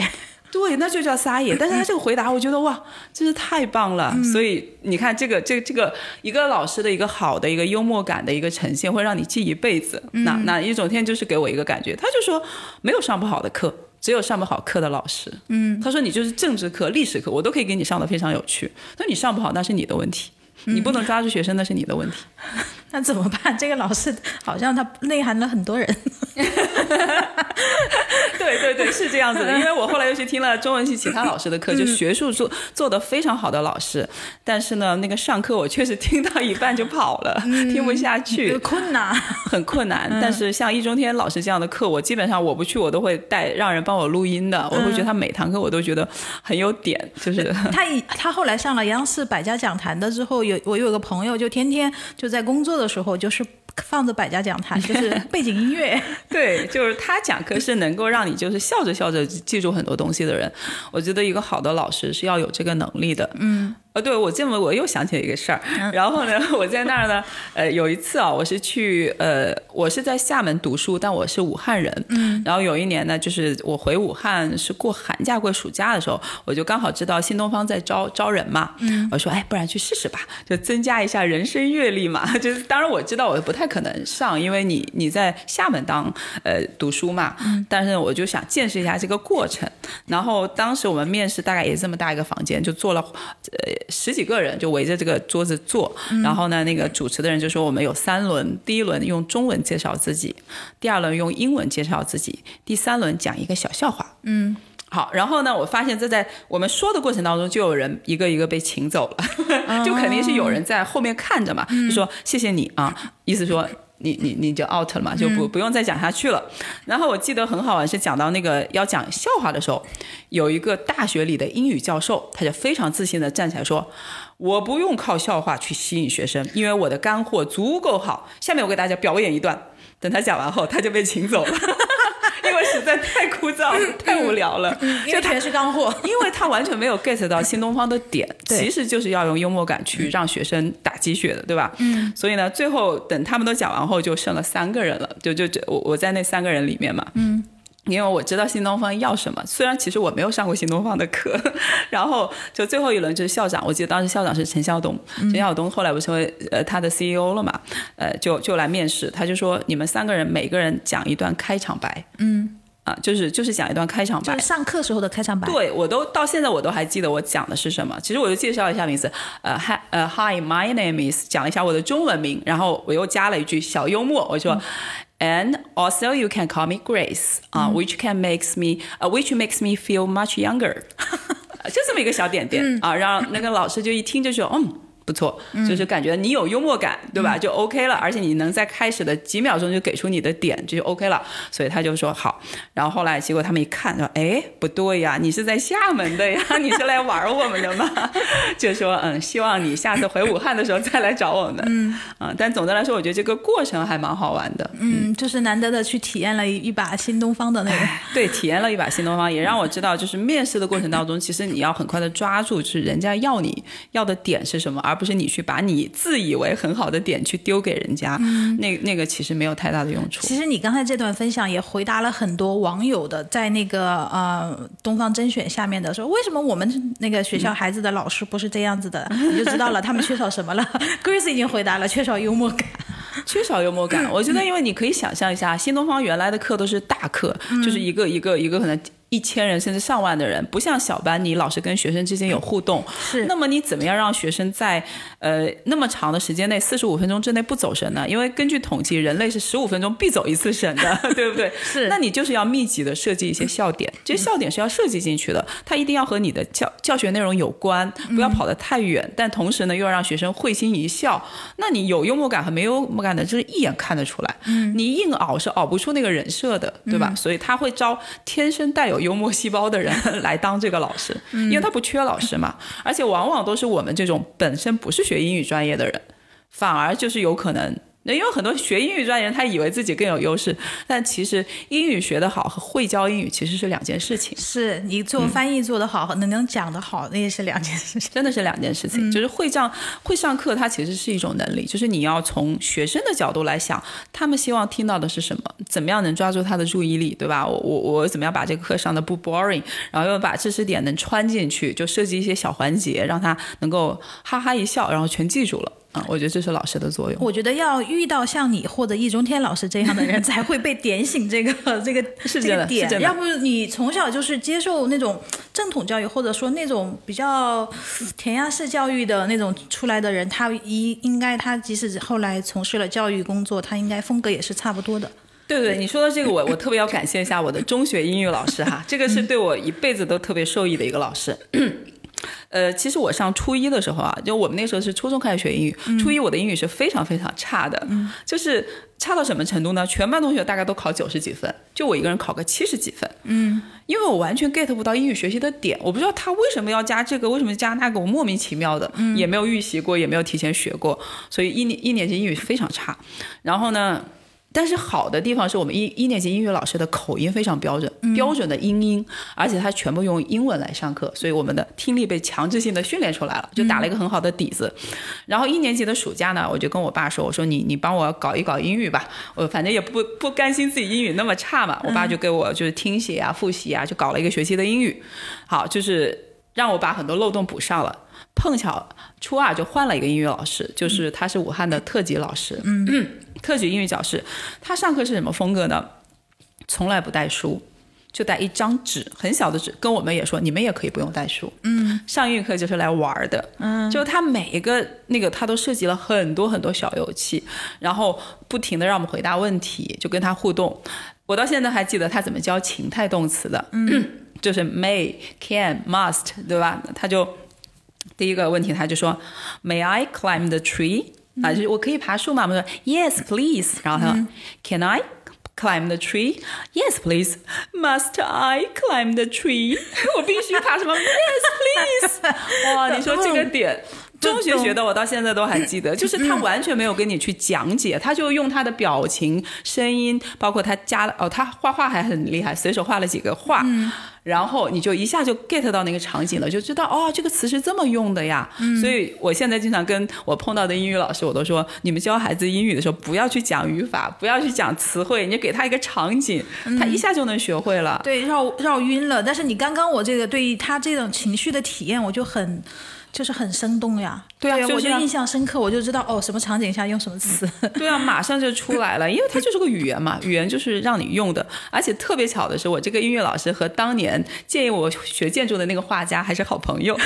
对，那就叫撒野。但是他这个回答，我觉得哇，真是太棒了。所以你看，这个这这个一个老师的一个好的一个幽默感的一个呈现，会让你记一辈子。那那一整天就是给我一个感觉，他就说没有上不好的课，只有上不好课的老师。嗯，他说你就是政治课、历史课，我都可以给你上的非常有趣。那你上不好，那是你的问题。你不能抓住学生，那是你的问题。(laughs) 那怎么办？这个老师好像他内涵了很多人。(laughs) (laughs) 对。对对对，是这样子的。(laughs) 因为我后来又去听了中文系其他老师的课，就学术做做的非常好的老师，但是呢，那个上课我确实听到一半就跑了，听不下去，困难，很困难。但是像易中天老师这样的课，我基本上我不去，我都会带让人帮我录音的。我会觉得他每堂课我都觉得很有点，就是他以他后来上了央视百家讲坛的之后，有我有个朋友就天天就在工作的时候就是。放着百家讲坛，就是 (laughs) 背景音乐。(laughs) 对，就是他讲课是能够让你就是笑着笑着记住很多东西的人。我觉得一个好的老师是要有这个能力的。嗯。呃，对我这么我又想起了一个事儿，然后呢，我在那儿呢，呃，有一次啊，我是去呃，我是在厦门读书，但我是武汉人，嗯，然后有一年呢，就是我回武汉是过寒假过暑假的时候，我就刚好知道新东方在招招人嘛，嗯，我说哎，不然去试试吧，就增加一下人生阅历嘛，(laughs) 就是当然我知道我不太可能上，因为你你在厦门当呃读书嘛，嗯，但是我就想见识一下这个过程，然后当时我们面试大概也这么大一个房间，就坐了呃。十几个人就围着这个桌子坐，然后呢，那个主持的人就说我们有三轮，第一轮用中文介绍自己，第二轮用英文介绍自己，第三轮讲一个小笑话。嗯，好，然后呢，我发现这在我们说的过程当中，就有人一个一个被请走了，(laughs) 就肯定是有人在后面看着嘛，就说谢谢你啊，意思说。你你你就 out 了嘛，就不不用再讲下去了。然后我记得很好玩，是讲到那个要讲笑话的时候，有一个大学里的英语教授，他就非常自信的站起来说：“我不用靠笑话去吸引学生，因为我的干货足够好。”下面我给大家表演一段。等他讲完后，他就被请走了。(laughs) 因为实在太枯燥、太无聊了，就全是干货。因为他完全没有 get 到新东方的点，(laughs) 其实就是要用幽默感去让学生打鸡血的，对吧？嗯。所以呢，最后等他们都讲完后，就剩了三个人了，就就就我我在那三个人里面嘛。嗯。因为我知道新东方要什么，虽然其实我没有上过新东方的课，(laughs) 然后就最后一轮就是校长，我记得当时校长是陈晓东，陈晓东后来不是成为呃他的 CEO 了嘛，呃就就来面试，他就说你们三个人每个人讲一段开场白，嗯，啊就是就是讲一段开场白，就是上课时候的开场白，对我都到现在我都还记得我讲的是什么，其实我就介绍一下名字，呃 Hi 呃 Hi my name is 讲了一下我的中文名，然后我又加了一句小幽默，我说。And also, you can call me Grace, 啊，which can makes me, 呃，which makes me feel much younger，(laughs) 就这么一个小点点啊，让那个老师就一听就说，嗯。 不错，就是感觉你有幽默感，对吧？就 OK 了，而且你能在开始的几秒钟就给出你的点，这就 OK 了。所以他就说好。然后后来结果他们一看，说：“哎，不对呀，你是在厦门的呀，(laughs) 你是来玩我们的吗？” (laughs) 就说：“嗯，希望你下次回武汉的时候再来找我们。”嗯，啊，但总的来说，我觉得这个过程还蛮好玩的。嗯，就是难得的去体验了一把新东方的那个。(laughs) 对，体验了一把新东方，也让我知道，就是面试的过程当中，其实你要很快的抓住，就是人家要你要的点是什么，而而不是你去把你自以为很好的点去丢给人家，那那个其实没有太大的用处。其实你刚才这段分享也回答了很多网友的，在那个呃东方甄选下面的说，为什么我们那个学校孩子的老师不是这样子的？(laughs) 你就知道了，他们缺少什么了。(laughs) Grace 已经回答了，缺少幽默感，(laughs) 缺少幽默感。我觉得，因为你可以想象一下，新东方原来的课都是大课，就是一个一个一个可能。一千人甚至上万的人，不像小班，你老师跟学生之间有互动。是。那么你怎么样让学生在呃那么长的时间内，四十五分钟之内不走神呢？因为根据统计，人类是十五分钟必走一次神的，(laughs) 对不对？是。那你就是要密集的设计一些笑点，这些笑点是要设计进去的，它一定要和你的教教学内容有关，不要跑得太远，但同时呢又要让学生会心一笑。那你有幽默感和没幽默感的，就是一眼看得出来。嗯。你硬熬是熬不出那个人设的，对吧？所以他会招天生带有。幽默细胞的人 (laughs) 来当这个老师，因为他不缺老师嘛，而且往往都是我们这种本身不是学英语专业的人，反而就是有可能。那因为很多学英语专业人，他以为自己更有优势，但其实英语学得好和会教英语其实是两件事情。是你做翻译做得好和，能能讲得好，那也是两件事情。真的是两件事情。就是会上会上课，它其实是一种能力，就是你要从学生的角度来想，他们希望听到的是什么，怎么样能抓住他的注意力，对吧？我我我怎么样把这个课上的不 boring，然后又把知识点能穿进去，就设计一些小环节，让他能够哈哈一笑，然后全记住了。啊，我觉得这是老师的作用。我觉得要遇到像你或者易中天老师这样的人，(laughs) 才会被点醒这个这个这个点。要不你从小就是接受那种正统教育，或者说那种比较填鸭式教育的那种出来的人，他一应该他即使后来从事了教育工作，他应该风格也是差不多的。对对，你说的这个，我我特别要感谢一下我的中学英语老师哈，这个是对我一辈子都特别受益的一个老师。呃，其实我上初一的时候啊，就我们那时候是初中开始学英语，初一我的英语是非常非常差的，就是差到什么程度呢？全班同学大概都考九十几分，就我一个人考个七十几分。嗯，因为我完全 get 不到英语学习的点，我不知道他为什么要加这个，为什么加那个，我莫名其妙的，也没有预习过，也没有提前学过，所以一年一年级英语非常差。然后呢？但是好的地方是我们一一年级英语老师的口音非常标准，标准的英音，而且他全部用英文来上课，所以我们的听力被强制性的训练出来了，就打了一个很好的底子。然后一年级的暑假呢，我就跟我爸说：“我说你你帮我搞一搞英语吧，我反正也不不甘心自己英语那么差嘛。”我爸就给我就是听写啊、复习啊，就搞了一个学期的英语，好，就是让我把很多漏洞补上了。碰巧初二就换了一个英语老师，就是他是武汉的特级老师，嗯，(clears throat) 特级英语教师。他上课是什么风格呢？从来不带书，就带一张纸，很小的纸。跟我们也说，你们也可以不用带书，嗯，上英语课就是来玩的，嗯，就他每一个那个他都设计了很多很多小游戏，然后不停的让我们回答问题，就跟他互动。我到现在还记得他怎么教情态动词的，嗯，(clears throat) 就是 may、can、must，对吧？他就。第一个问题，他就说，May I climb the tree？啊，就是我可以爬树吗？我们说 Yes, please。然后他说，Can I climb the tree? Yes, please. Must I climb the tree？(laughs) 我必须爬什么？Yes, please。(laughs) 哇，你说这个点。 中学学的，我到现在都还记得，就是他完全没有跟你去讲解，他就用他的表情、声音，包括他加了哦，他画画还很厉害，随手画了几个画，然后你就一下就 get 到那个场景了，就知道哦，这个词是这么用的呀。所以我现在经常跟我碰到的英语老师，我都说，你们教孩子英语的时候，不要去讲语法，不要去讲词汇，你给他一个场景，他一下就能学会了。对，绕绕晕了。但是你刚刚我这个对于他这种情绪的体验，我就很。就是很生动呀，对啊，我就印象深刻，我就知道哦，什么场景下用什么词，对啊，马上就出来了，因为它就是个语言嘛，语言就是让你用的，而且特别巧的是，我这个音乐老师和当年建议我学建筑的那个画家还是好朋友。(laughs)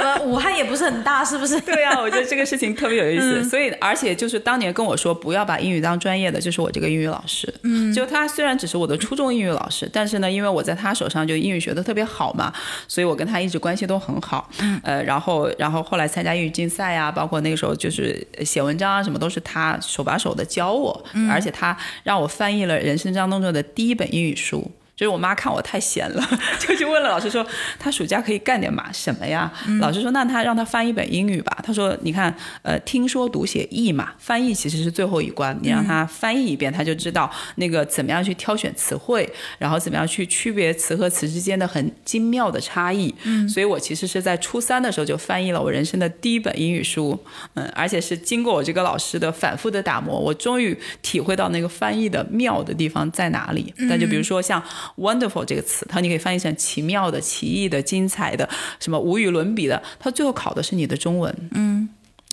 呃，武汉也不是很大，是不是？(laughs) 对啊，我觉得这个事情特别有意思。所以，而且就是当年跟我说不要把英语当专业的，就是我这个英语老师。嗯，就他虽然只是我的初中英语老师，但是呢，因为我在他手上就英语学的特别好嘛，所以我跟他一直关系都很好。嗯，呃，然后，然后后来参加英语竞赛啊，包括那个时候就是写文章啊，什么都是他手把手的教我，而且他让我翻译了人生当中的第一本英语书。就是我妈看我太闲了，(laughs) 就去问了老师说，他暑假可以干点嘛什么呀？老师说，那他让他翻一本英语吧。他说，你看，呃，听说读写译嘛，翻译其实是最后一关，你让他翻译一遍，他就知道那个怎么样去挑选词汇，然后怎么样去区别词和词之间的很精妙的差异。嗯，所以我其实是在初三的时候就翻译了我人生的第一本英语书，嗯，而且是经过我这个老师的反复的打磨，我终于体会到那个翻译的妙的地方在哪里。那就比如说像。Wonderful 这个词，它你可以翻译成奇妙的、奇异的、精彩的，什么无与伦比的。它最后考的是你的中文。嗯。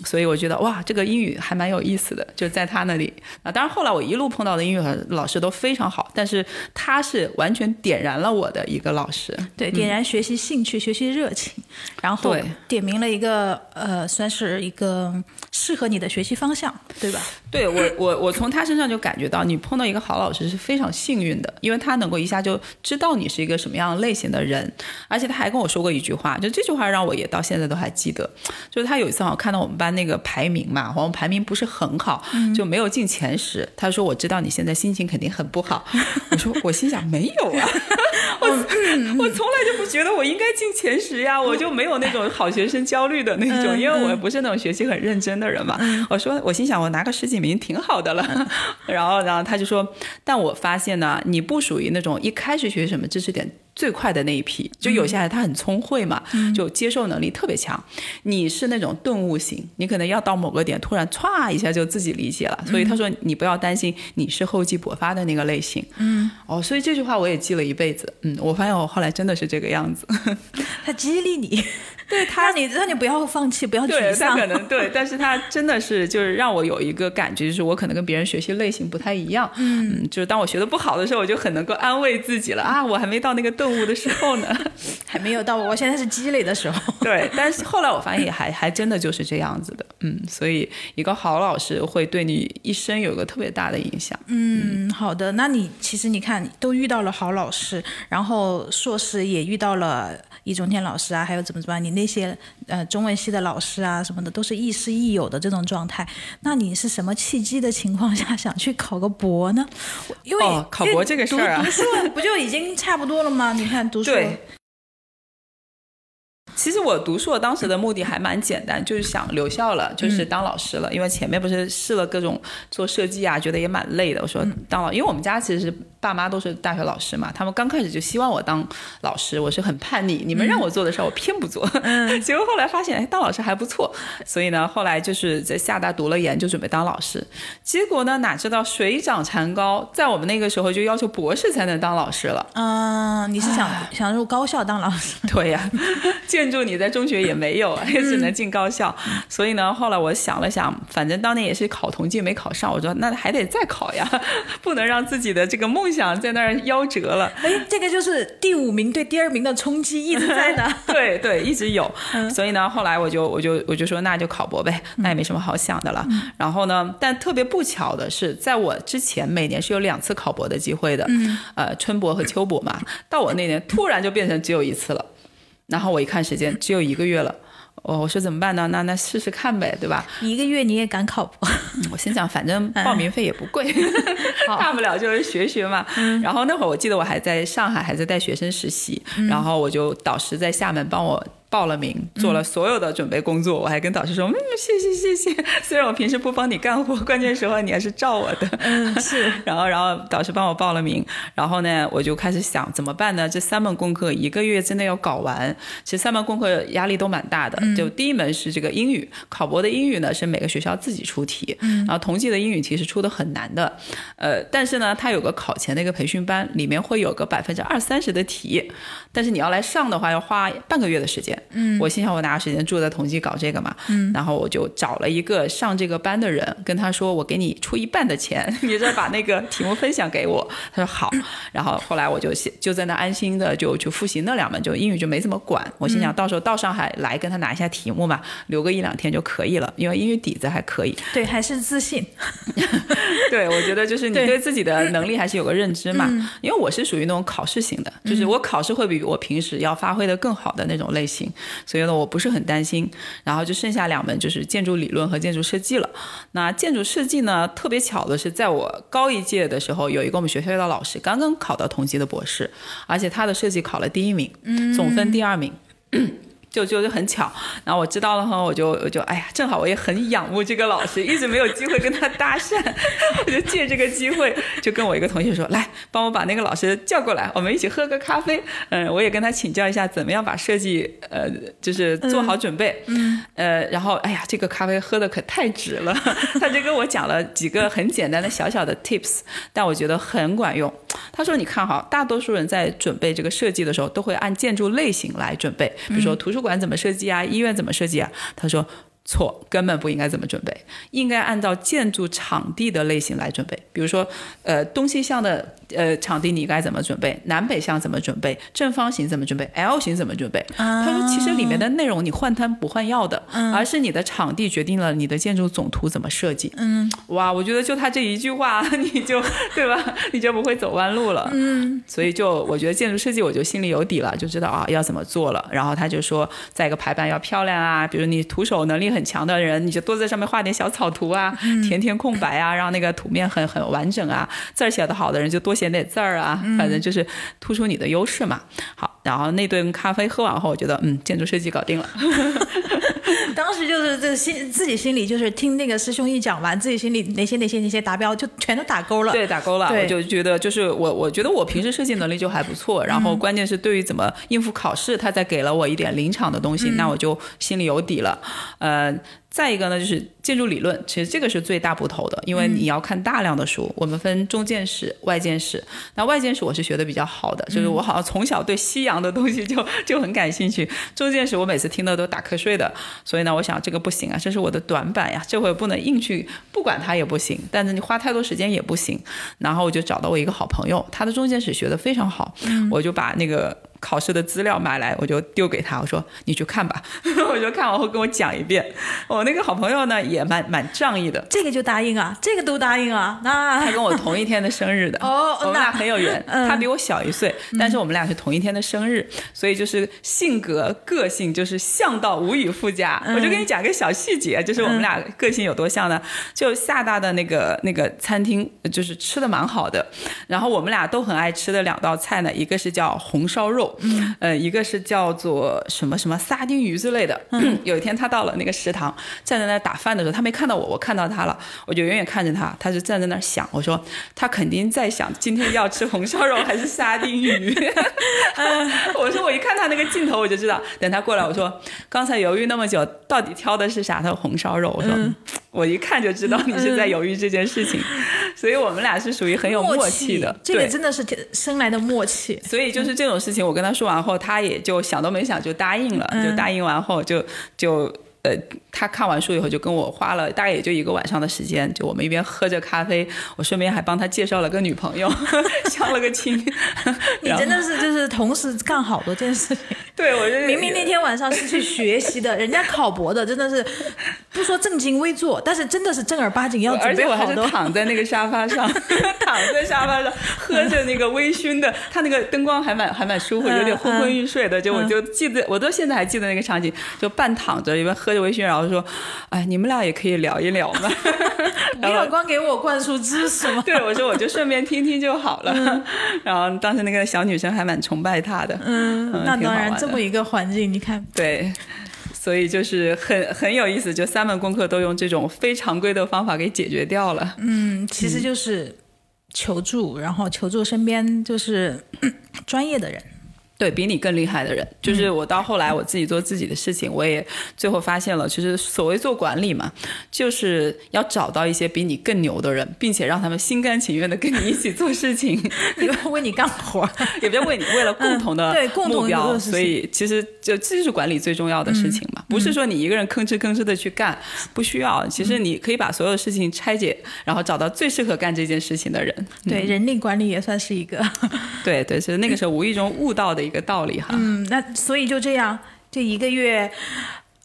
所以我觉得哇，这个英语还蛮有意思的，就在他那里啊。当然后来我一路碰到的英语老师都非常好，但是他是完全点燃了我的一个老师，对，点燃学习兴趣、学习热情，然后点明了一个呃，算是一个适合你的学习方向，对吧？对我，我我从他身上就感觉到，你碰到一个好老师是非常幸运的，因为他能够一下就知道你是一个什么样类型的人，而且他还跟我说过一句话，就这句话让我也到现在都还记得，就是他有一次好像看到我们班。那个排名嘛，我们排名不是很好，就没有进前十。他说：“我知道你现在心情肯定很不好。(laughs) ”我说：“我心想没有啊，(laughs) 我我从来就不觉得我应该进前十呀，我就没有那种好学生焦虑的那种，因为我不是那种学习很认真的人嘛。”我说：“我心想我拿个十几名挺好的了。” (laughs) 然后，然后他就说：“但我发现呢，你不属于那种一开始学什么知识点。”最快的那一批，就有些孩子他很聪慧嘛，就接受能力特别强。你是那种顿悟型，你可能要到某个点，突然歘一下就自己理解了。所以他说你不要担心，你是厚积薄发的那个类型。嗯，哦，所以这句话我也记了一辈子。嗯，我发现我后来真的是这个样子。(laughs) 他激励你，(laughs) 对他让你让你不要放弃，不要沮丧。他可能对，但是他真的是就是让我有一个感觉，就是我可能跟别人学习类型不太一样。嗯，就是当我学的不好的时候，我就很能够安慰自己了啊，我还没到那个顿悟的时候呢，(laughs) 还没有到，我现在是积累的时候。对，但是后来我发现还还真的就是这样子的，嗯，所以一个好老师会对你一生有个特别大的影响。嗯，好的，那你其实你看都遇到了好老师，然后硕士也遇到了易中天老师啊，还有怎么怎么样，你那些呃中文系的老师啊什么的都是亦师亦友的这种状态。那你是什么契机的情况 (laughs) 下想去考个博呢？因为、哦考博这个事儿啊不就已经差不多了吗？你看读书，对其实我读硕当时的目的还蛮简单，就是想留校了，就是当老师了。因为前面不是试了各种做设计啊，觉得也蛮累的。我说当老，因为我们家其实是爸妈都是大学老师嘛，他们刚开始就希望我当老师，我是很叛逆，你们让我做的事儿我偏不做。(laughs) 结果后来发现，哎，当老师还不错，所以呢，后来就是在厦大读了研，就准备当老师。结果呢，哪知道水涨船高，在我们那个时候就要求博士才能当老师了。嗯、你是想想入高校当老师？(laughs) 对呀，建筑你在中学也没有，也只能进高校。所以呢，后来我想了想，反正当年也是考同济没考上，我说那还得再考呀，(laughs) 不能让自己的这个梦想在那儿夭折了。(laughs) 哎，这个就是第五名对第二名的冲击一直在呢。(laughs) 对对，一直有。所以呢，后来我就我就我就说那就考博呗，那也没什么好想的了。然后呢，但特别不巧的是，在我之前每年是有两次考博的机会的，呃，春博和秋博嘛。到我那年突然就变成只有一次了。然后我一看时间，只有一个月了。我我说怎么办呢？那那试试看呗，对吧？一个月你也敢考博？(laughs) 我心想，反正报名费也不贵，(laughs) 大不了就是学学嘛。然后那会儿我记得我还在上海，还在带学生实习，然后我就导师在厦门帮我。报了名，做了所有的准备工作，我还跟导师说：“嗯，谢谢谢谢。(laughs) 虽然我平时不帮你干活，(laughs) 关键时候你还是照我的。”嗯，(laughs) 是。然后，然后导师帮我报了名，然后呢，我就开始想怎么办呢？这三门功课一个月真的要搞完，其实三门功课压力都蛮大的。就第一门是这个英语，考博的英语呢是每个学校自己出题，然后同济的英语题是出的很难的，呃，但是呢，它有个考前的一个培训班，里面会有个百分之二三十的题，但是你要来上的话，要花半个月的时间。嗯，我心想我哪有时间住在同济搞这个嘛？嗯，然后我就找了一个上这个班的人，跟他说我给你出一半的钱，(laughs) 你再把那个题目分享给我。他说好。(laughs) 然后后来我就就在那安心的就去复习那两门，就英语就没怎么管。我心想到时候到上海来跟他拿一下题目嘛，留个一两天就可以了，因为英语底子还可以。对，还是自信。(laughs) 对，我觉得就是你对自己的能力还是有个认知嘛。因为我是属于那种考试型的，就是我考试会比我平时要发挥的更好的那种类型。所以呢，我不是很担心。然后就剩下两门，就是建筑理论和建筑设计了。那建筑设计呢，特别巧的是，在我高一届的时候，有一个我们学校的老师刚刚考到同级的博士，而且他的设计考了第一名，总分第二名。就就就很巧，然后我知道了哈，我就我就哎呀，正好我也很仰慕这个老师，一直没有机会跟他搭讪，(laughs) 我就借这个机会，就跟我一个同学说，来帮我把那个老师叫过来，我们一起喝个咖啡。嗯，我也跟他请教一下怎么样把设计呃就是做好准备。嗯，呃，然后哎呀，这个咖啡喝的可太值了，(laughs) 他就跟我讲了几个很简单的小小的 tips，但我觉得很管用。他说，你看哈，大多数人在准备这个设计的时候，都会按建筑类型来准备，比如说图书不管怎么设计啊，医院怎么设计啊。他说错，根本不应该这么准备，应该按照建筑场地的类型来准备。比如说，呃，东西向的呃场地你该怎么准备？南北向怎么准备？正方形怎么准备？L 型怎么准备？他说，其实里面的内容你换汤不换药的，而是你的场地决定了你的建筑总图怎么设计。嗯，哇，我觉得就他这一句话，(laughs) 你就对吧？(laughs) 你就不会走弯路了。嗯，所以就我觉得建筑设计我就心里有底了，就知道啊要怎么做了。然后他就说，再一个排版要漂亮啊，比如你徒手能力很强的人，你就多在上面画点小草图啊，填填空白啊，让那个图面很很完整啊。字儿写得好的人就多写点字儿啊，反正就是突出你的优势嘛。好，然后那顿咖啡喝完后，我觉得嗯，建筑设计搞定了。(laughs) 当时就是这心自己心里就是听那个师兄一讲完，自己心里哪些哪些哪些达标就全都打勾了。对，打勾了。我就觉得就是我，我觉得我平时设计能力就还不错，然后关键是对于怎么应付考试，他再给了我一点临场的东西，那我就心里有底了。呃。再一个呢，就是建筑理论，其实这个是最大不头的，因为你要看大量的书。我们分中建史、外建史。那外建史我是学的比较好的，就是我好像从小对西洋的东西就 (laughs) 就很感兴趣。中建史我每次听的都打瞌睡的，所以呢，我想这个不行啊，这是我的短板呀，这回不能硬去，不管它也不行，但是你花太多时间也不行。然后我就找到我一个好朋友，他的中建史学的非常好，我就把那个。考试的资料买来，我就丢给他，我说你去看吧。(laughs) 我就看完后跟我讲一遍。我那个好朋友呢也蛮蛮仗义的，这个就答应啊，这个都答应啊。那 (laughs) 他跟我同一天的生日的，(laughs) 哦，我们俩很有缘。嗯他比我小一岁，但是我们俩是同一天的生日，所以就是性格个性就是像到无以复加。嗯我就跟你讲个小细节，就是我们俩个性有多像呢？就厦大的那个那个餐厅，就是吃的蛮好的，然后我们俩都很爱吃的两道菜呢，一个是叫红烧肉，嗯呃，一个是叫做什么什么沙丁鱼之类的。嗯 (clears throat) 有一天他到了那个食堂，站在那儿打饭的时候，他没看到我，我看到他了，我就远远看着他，他就站在那儿想，我说他肯定在想今天要吃红烧肉还是沙丁鱼。(laughs) (laughs) 我说我一看他那个镜头我就知道，等他过来我说刚才犹豫那么久，到底挑的是啥？他说红烧肉。我说、我一看就知道你是在犹豫这件事情，所以我们俩是属于很有默契的。这个真的是生来的默契。所以就是这种事情，我跟他说完后，他也就想都没想就答应了，就答应完后就就。呃，他看完书以后就跟我花了大概也就一个晚上的时间，就我们一边喝着咖啡，我顺便还帮他介绍了个女朋友，(laughs) 相了个亲。(laughs) 你真的是就是同时干好多件事情。(laughs) 对我就明明那天晚上是去学习的，(laughs) 人家考博的，真的是不说正襟危坐，但是真的是正儿八经要准而且我还是备好。躺在那个沙发上，(laughs) 躺在沙发上喝着那个微醺的，他那个灯光还蛮还蛮舒服，有点昏昏欲睡的。就我就记得，我到现在还记得那个场景，就半躺着一边喝着微醺，然后说：“哎，你们俩也可以聊一聊嘛。”不要光给我灌输知识嘛。对，我说我就顺便听听就好了。然后当时那个小女生还蛮崇拜他的，嗯，那当然，这么一个环境，你看，(laughs) 对。所以就是很很有意思，就三门功课都用这种非常规的方法给解决掉了。嗯，其实就是求助，然后求助身边就是 (clears throat) 专业的人。对比你更厉害的人，就是我到后来我自己做自己的事情，我也最后发现了，其实所谓做管理嘛，就是要找到一些比你更牛的人，并且让他们心甘情愿的跟你一起做事情，(laughs) 为你干活，(laughs) 也不要为你为了共同的嗯对共同目标，的所以其实就这就是管理最重要的事情嘛，不是说你一个人吭哧吭哧的去干，不需要，其实你可以把所有的事情拆解，然后找到最适合干这件事情的人。对人力管理也算是一个。对对，是那个时候无意中悟到的一个道理哈。嗯，那所以就这样，这一个月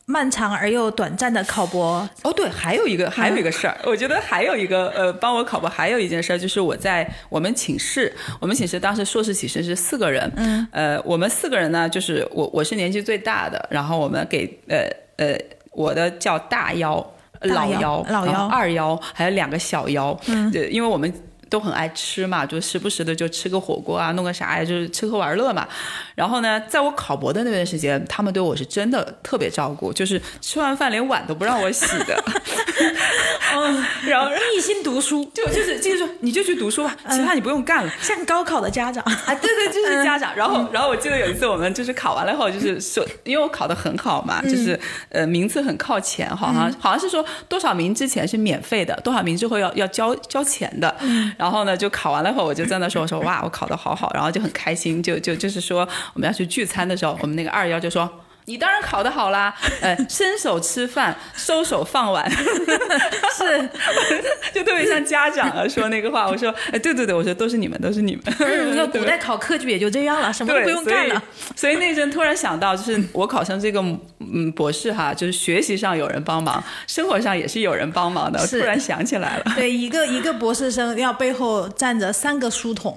漫长而又短暂的考博，哦，对，还有一个还有一个事儿，我觉得还有一个呃，帮我考博还有一件事儿，就是我在我们寝室，我们寝室当时硕士寝室是四个人，嗯，呃，我们四个人呢，就是我我是年纪最大的，然后我们给呃呃我的叫大幺。老大幺幺、老幺二幺，还有两个小幺，嗯，因为我们都很爱吃嘛，就时不时的就吃个火锅啊，弄个啥呀，就是吃喝玩乐嘛。然后呢，在我考博的那段时间，他们对我是真的特别照顾，就是吃完饭连碗都不让我洗的。(laughs) (laughs) 嗯，然后一心读书，就就是就是说，你就去读书吧，其他你不用干了。像高考的家长。啊，对对，就是家长。然后，然后我记得有一次我们就是考完了以后，就是说，因为我考的很好嘛，就是呃名次很靠前，好像好像是说多少名之前是免费的，多少名之后要要交交钱的。然后呢，就考完了以后，我就在那说，我说哇，我考的好好，然后就很开心，就就就是说我们要去聚餐的时候，我们那个二幺就说。你当然考得好啦，(laughs) 呃，伸手吃饭，收手放碗，(laughs) 是，(laughs) 就特别像家长啊说那个话。我说，哎，对对对，我说都是你们，都是你们。嗯，那古代考科举也就这样了，什么都，不用干了。所以。那阵突然想到，就是我考上这个嗯博士哈，就是学习上有人帮忙，生活上也是有人帮忙的。我突然想起来了。对，一个一个博士生要背后站着三个书童，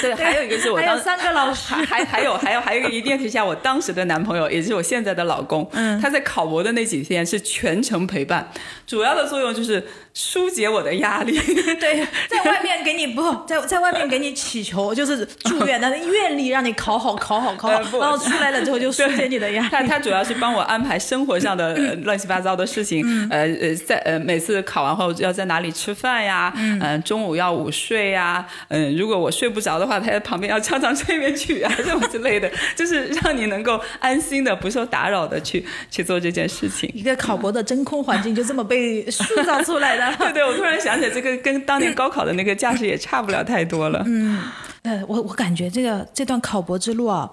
对，还有一个是我当还有三个老师，还还还有还有还有一个一定要提一下，我当时的男朋友，也就是我现在的老公，嗯，他在考博的那几天是全程陪伴，主要的作用就是疏解我的压力。(laughs) 对，在外面给你不 (laughs) 在在外面给你祈求，就是祝愿，他的 (laughs) 愿力让你考好考好考好，然后出来了之后就疏解你的压力。他他主要是帮我安排生活上的、呃乱七八糟的事情，呃呃，在呃每次考完后要在哪里吃饭呀，嗯、中午要午睡呀，嗯、如果我睡不着的话，他在旁边要唱唱催眠曲啊，这么之类的，就是让你能够安心的、不受打扰的去去做这件事情。一个考博的真空环境就这么被 (laughs) 塑造出来的。对对，我突然想起来，这个跟当年高考的那个架势也差不了太多了。嗯，呃，我我感觉这个这段考博之路啊，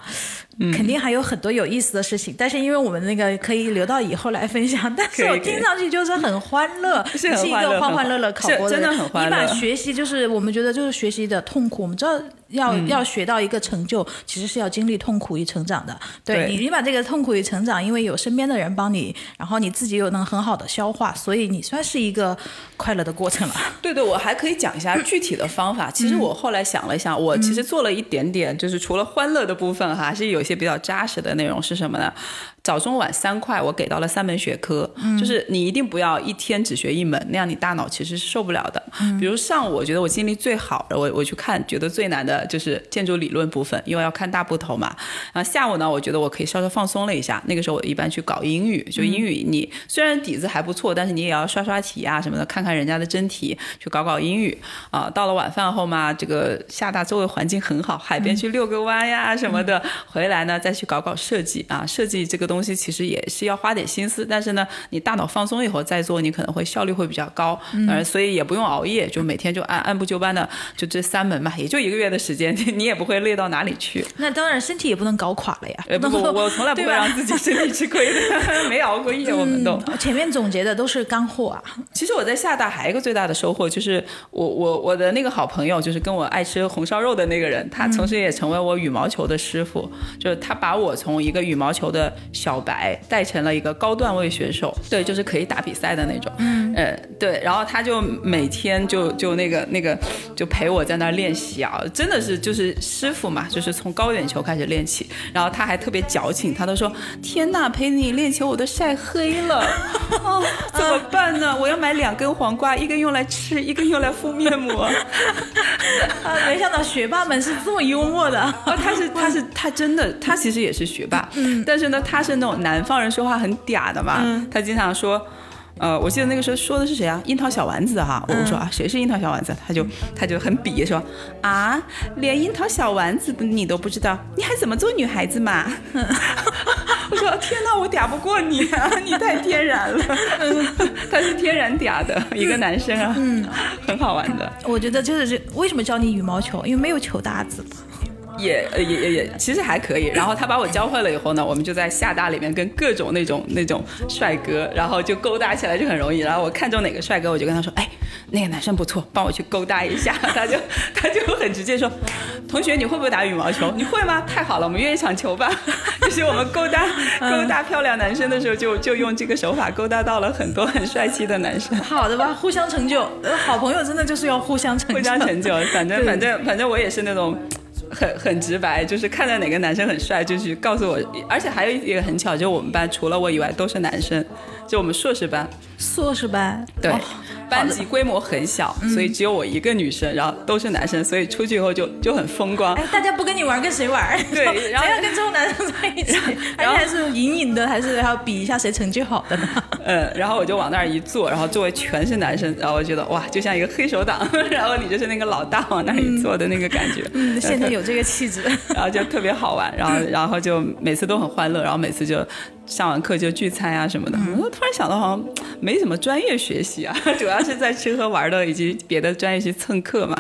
肯定还有很多有意思的事情，但是因为我们那个可以留到以后来分享，(laughs) 但是我听上去就是很欢乐，是很一欢乐很个欢欢乐乐考博的很欢乐。你把学习就是我们觉得就是学习的痛苦，我们知道要要学到一个成就，其实是要经历痛苦与成长的。对对。你，你把这个痛苦与成长，因为有身边的人帮你，然后你自己又能很好的消化，所以你算是一个快乐的过程了。(laughs) 对对，我还可以讲一下具体的方法。其实我后来想了想，我其实做了一点点，就是除了欢乐的部分哈，还是有有些比较扎实的内容是什么呢？早中晚三块，我给到了三门学科，就是你一定不要一天只学一门，那样你大脑其实是受不了的。比如上午，我觉得我精力最好的，我我去看，觉得最难的就是建筑理论部分，因为要看大部头嘛。然后下午呢，我觉得我可以稍稍放松了一下，那个时候我一般去搞英语，就英语你虽然底子还不错，但是你也要刷刷题啊什么的，看看人家的真题，去搞搞英语啊。到了晚饭后嘛，这个厦大周围环境很好，海边去遛个弯呀什么的，回来呢再去搞搞设计啊。设计这个东西其实也是要花点心思，但是呢，你大脑放松以后再做，你可能会效率会比较高，呃，所以也不用熬夜，就每天就按按部就班的，就这三门嘛，也就一个月的时间，(laughs) 你也不会累到哪里去。那当然，身体也不能搞垮了呀。呃，不不，我从来不会 (laughs) 让自己身体吃亏的，(laughs) 没熬过夜，我们都。嗯前面总结的都是干货啊。其实我在厦大还有一个最大的收获，就是我我我的那个好朋友，就是跟我爱吃红烧肉的那个人，他同时也成为我羽毛球的师傅，就是他把我从一个羽毛球的小白带成了一个高段位选手，对，就是可以打比赛的那种，嗯，呃，对，然后他就每天就就那个那个就陪我在那儿练习啊，真的是就是师傅嘛，就是从高远球开始练起，然后他还特别矫情，他都说天呐，陪你练球我都晒黑了，哦，怎么办呢？我要买两根黄瓜，一根用来吃，一根用来敷面膜。(laughs) 啊，没想到学霸们是这么幽默的。哦，他是他是他真的，他其实也是学霸，嗯但是呢，他是那种南方人说话很嗲的嘛，他经常说。呃，我记得那个时候说的是谁啊？樱桃小丸子哈，我说啊，谁是樱桃小丸子？他就他就很鄙说啊，连樱桃小丸子你都不知道，你还怎么做女孩子嘛？(laughs) 我说天哪，我嗲不过你啊，你太天然了。(laughs) 他是天然嗲的一个男生啊，嗯，很好玩的。我觉得就是这为什么教你羽毛球？因为没有球搭子。也呃也也也，其实还可以。然后他把我教会了以后呢，我们就在厦大里面跟各种那种那种帅哥，然后就勾搭起来就很容易。然后我看中哪个帅哥，我就跟他说，哎，那个男生不错，帮我去勾搭一下。(laughs) 他就他就很直接说，同学你会不会打羽毛球？你会吗？太好了，我们约一场球吧。(laughs) 就是我们勾搭勾搭漂亮男生的时候，就就用这个手法勾搭到了很多很帅气的男生。好的吧，互相成就。呃好朋友真的就是要互相成就。互相成就，反正反正反正我也是那种。很很直白，就是看到哪个男生很帅，就去告诉我。而且还有一个很巧，就我们班除了我以外都是男生，就我们硕士班，硕士班。对，哦班级规模很小，所以只有我一个女生，然后都是男生，所以出去以后就就很风光。哎，大家不跟你玩，跟谁玩？对然后 (laughs) 谁要跟这种男生在一起？而且还是隐隐的，还是还要比一下谁成绩好的呢？(laughs) 嗯，然后我就往那儿一坐，然后周围全是男生，然后我觉得哇，就像一个黑手党，(laughs) 然后你就是那个老大往那儿一坐的那个感觉。嗯，现在有这个气质。然后就特别好玩，然后然后就每次都很欢乐，然后每次就上完课就聚餐啊什么的。我突然想到，好像没什么专业学习啊，(laughs) 主要是在吃喝玩乐以及别的专业去蹭课嘛。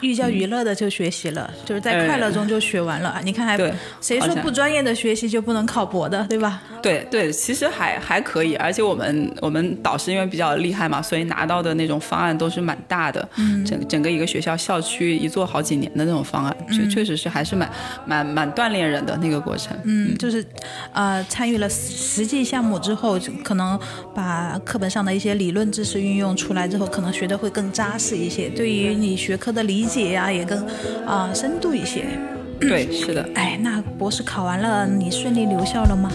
寓教于乐的就学习了，就是在快乐中就学完了。你看还对谁说不专业的学习就不能考博的，对吧？对对，其实还还可以，而且我们我们导师因为比较厉害嘛，所以拿到的那种方案都是蛮大的，嗯，整整个一个学校校区一做好几年的那种方案，确、确实是还是蛮蛮蛮锻炼人的那个过程。嗯，就是呃参与了实际项目之后，就可能把课本上的一些理论知识运用出来之后，可能学的会更扎实一些，对于你学科的理解呀、也更啊、深度一些。对，是的。哎，那博士考完了，你顺利留校了吗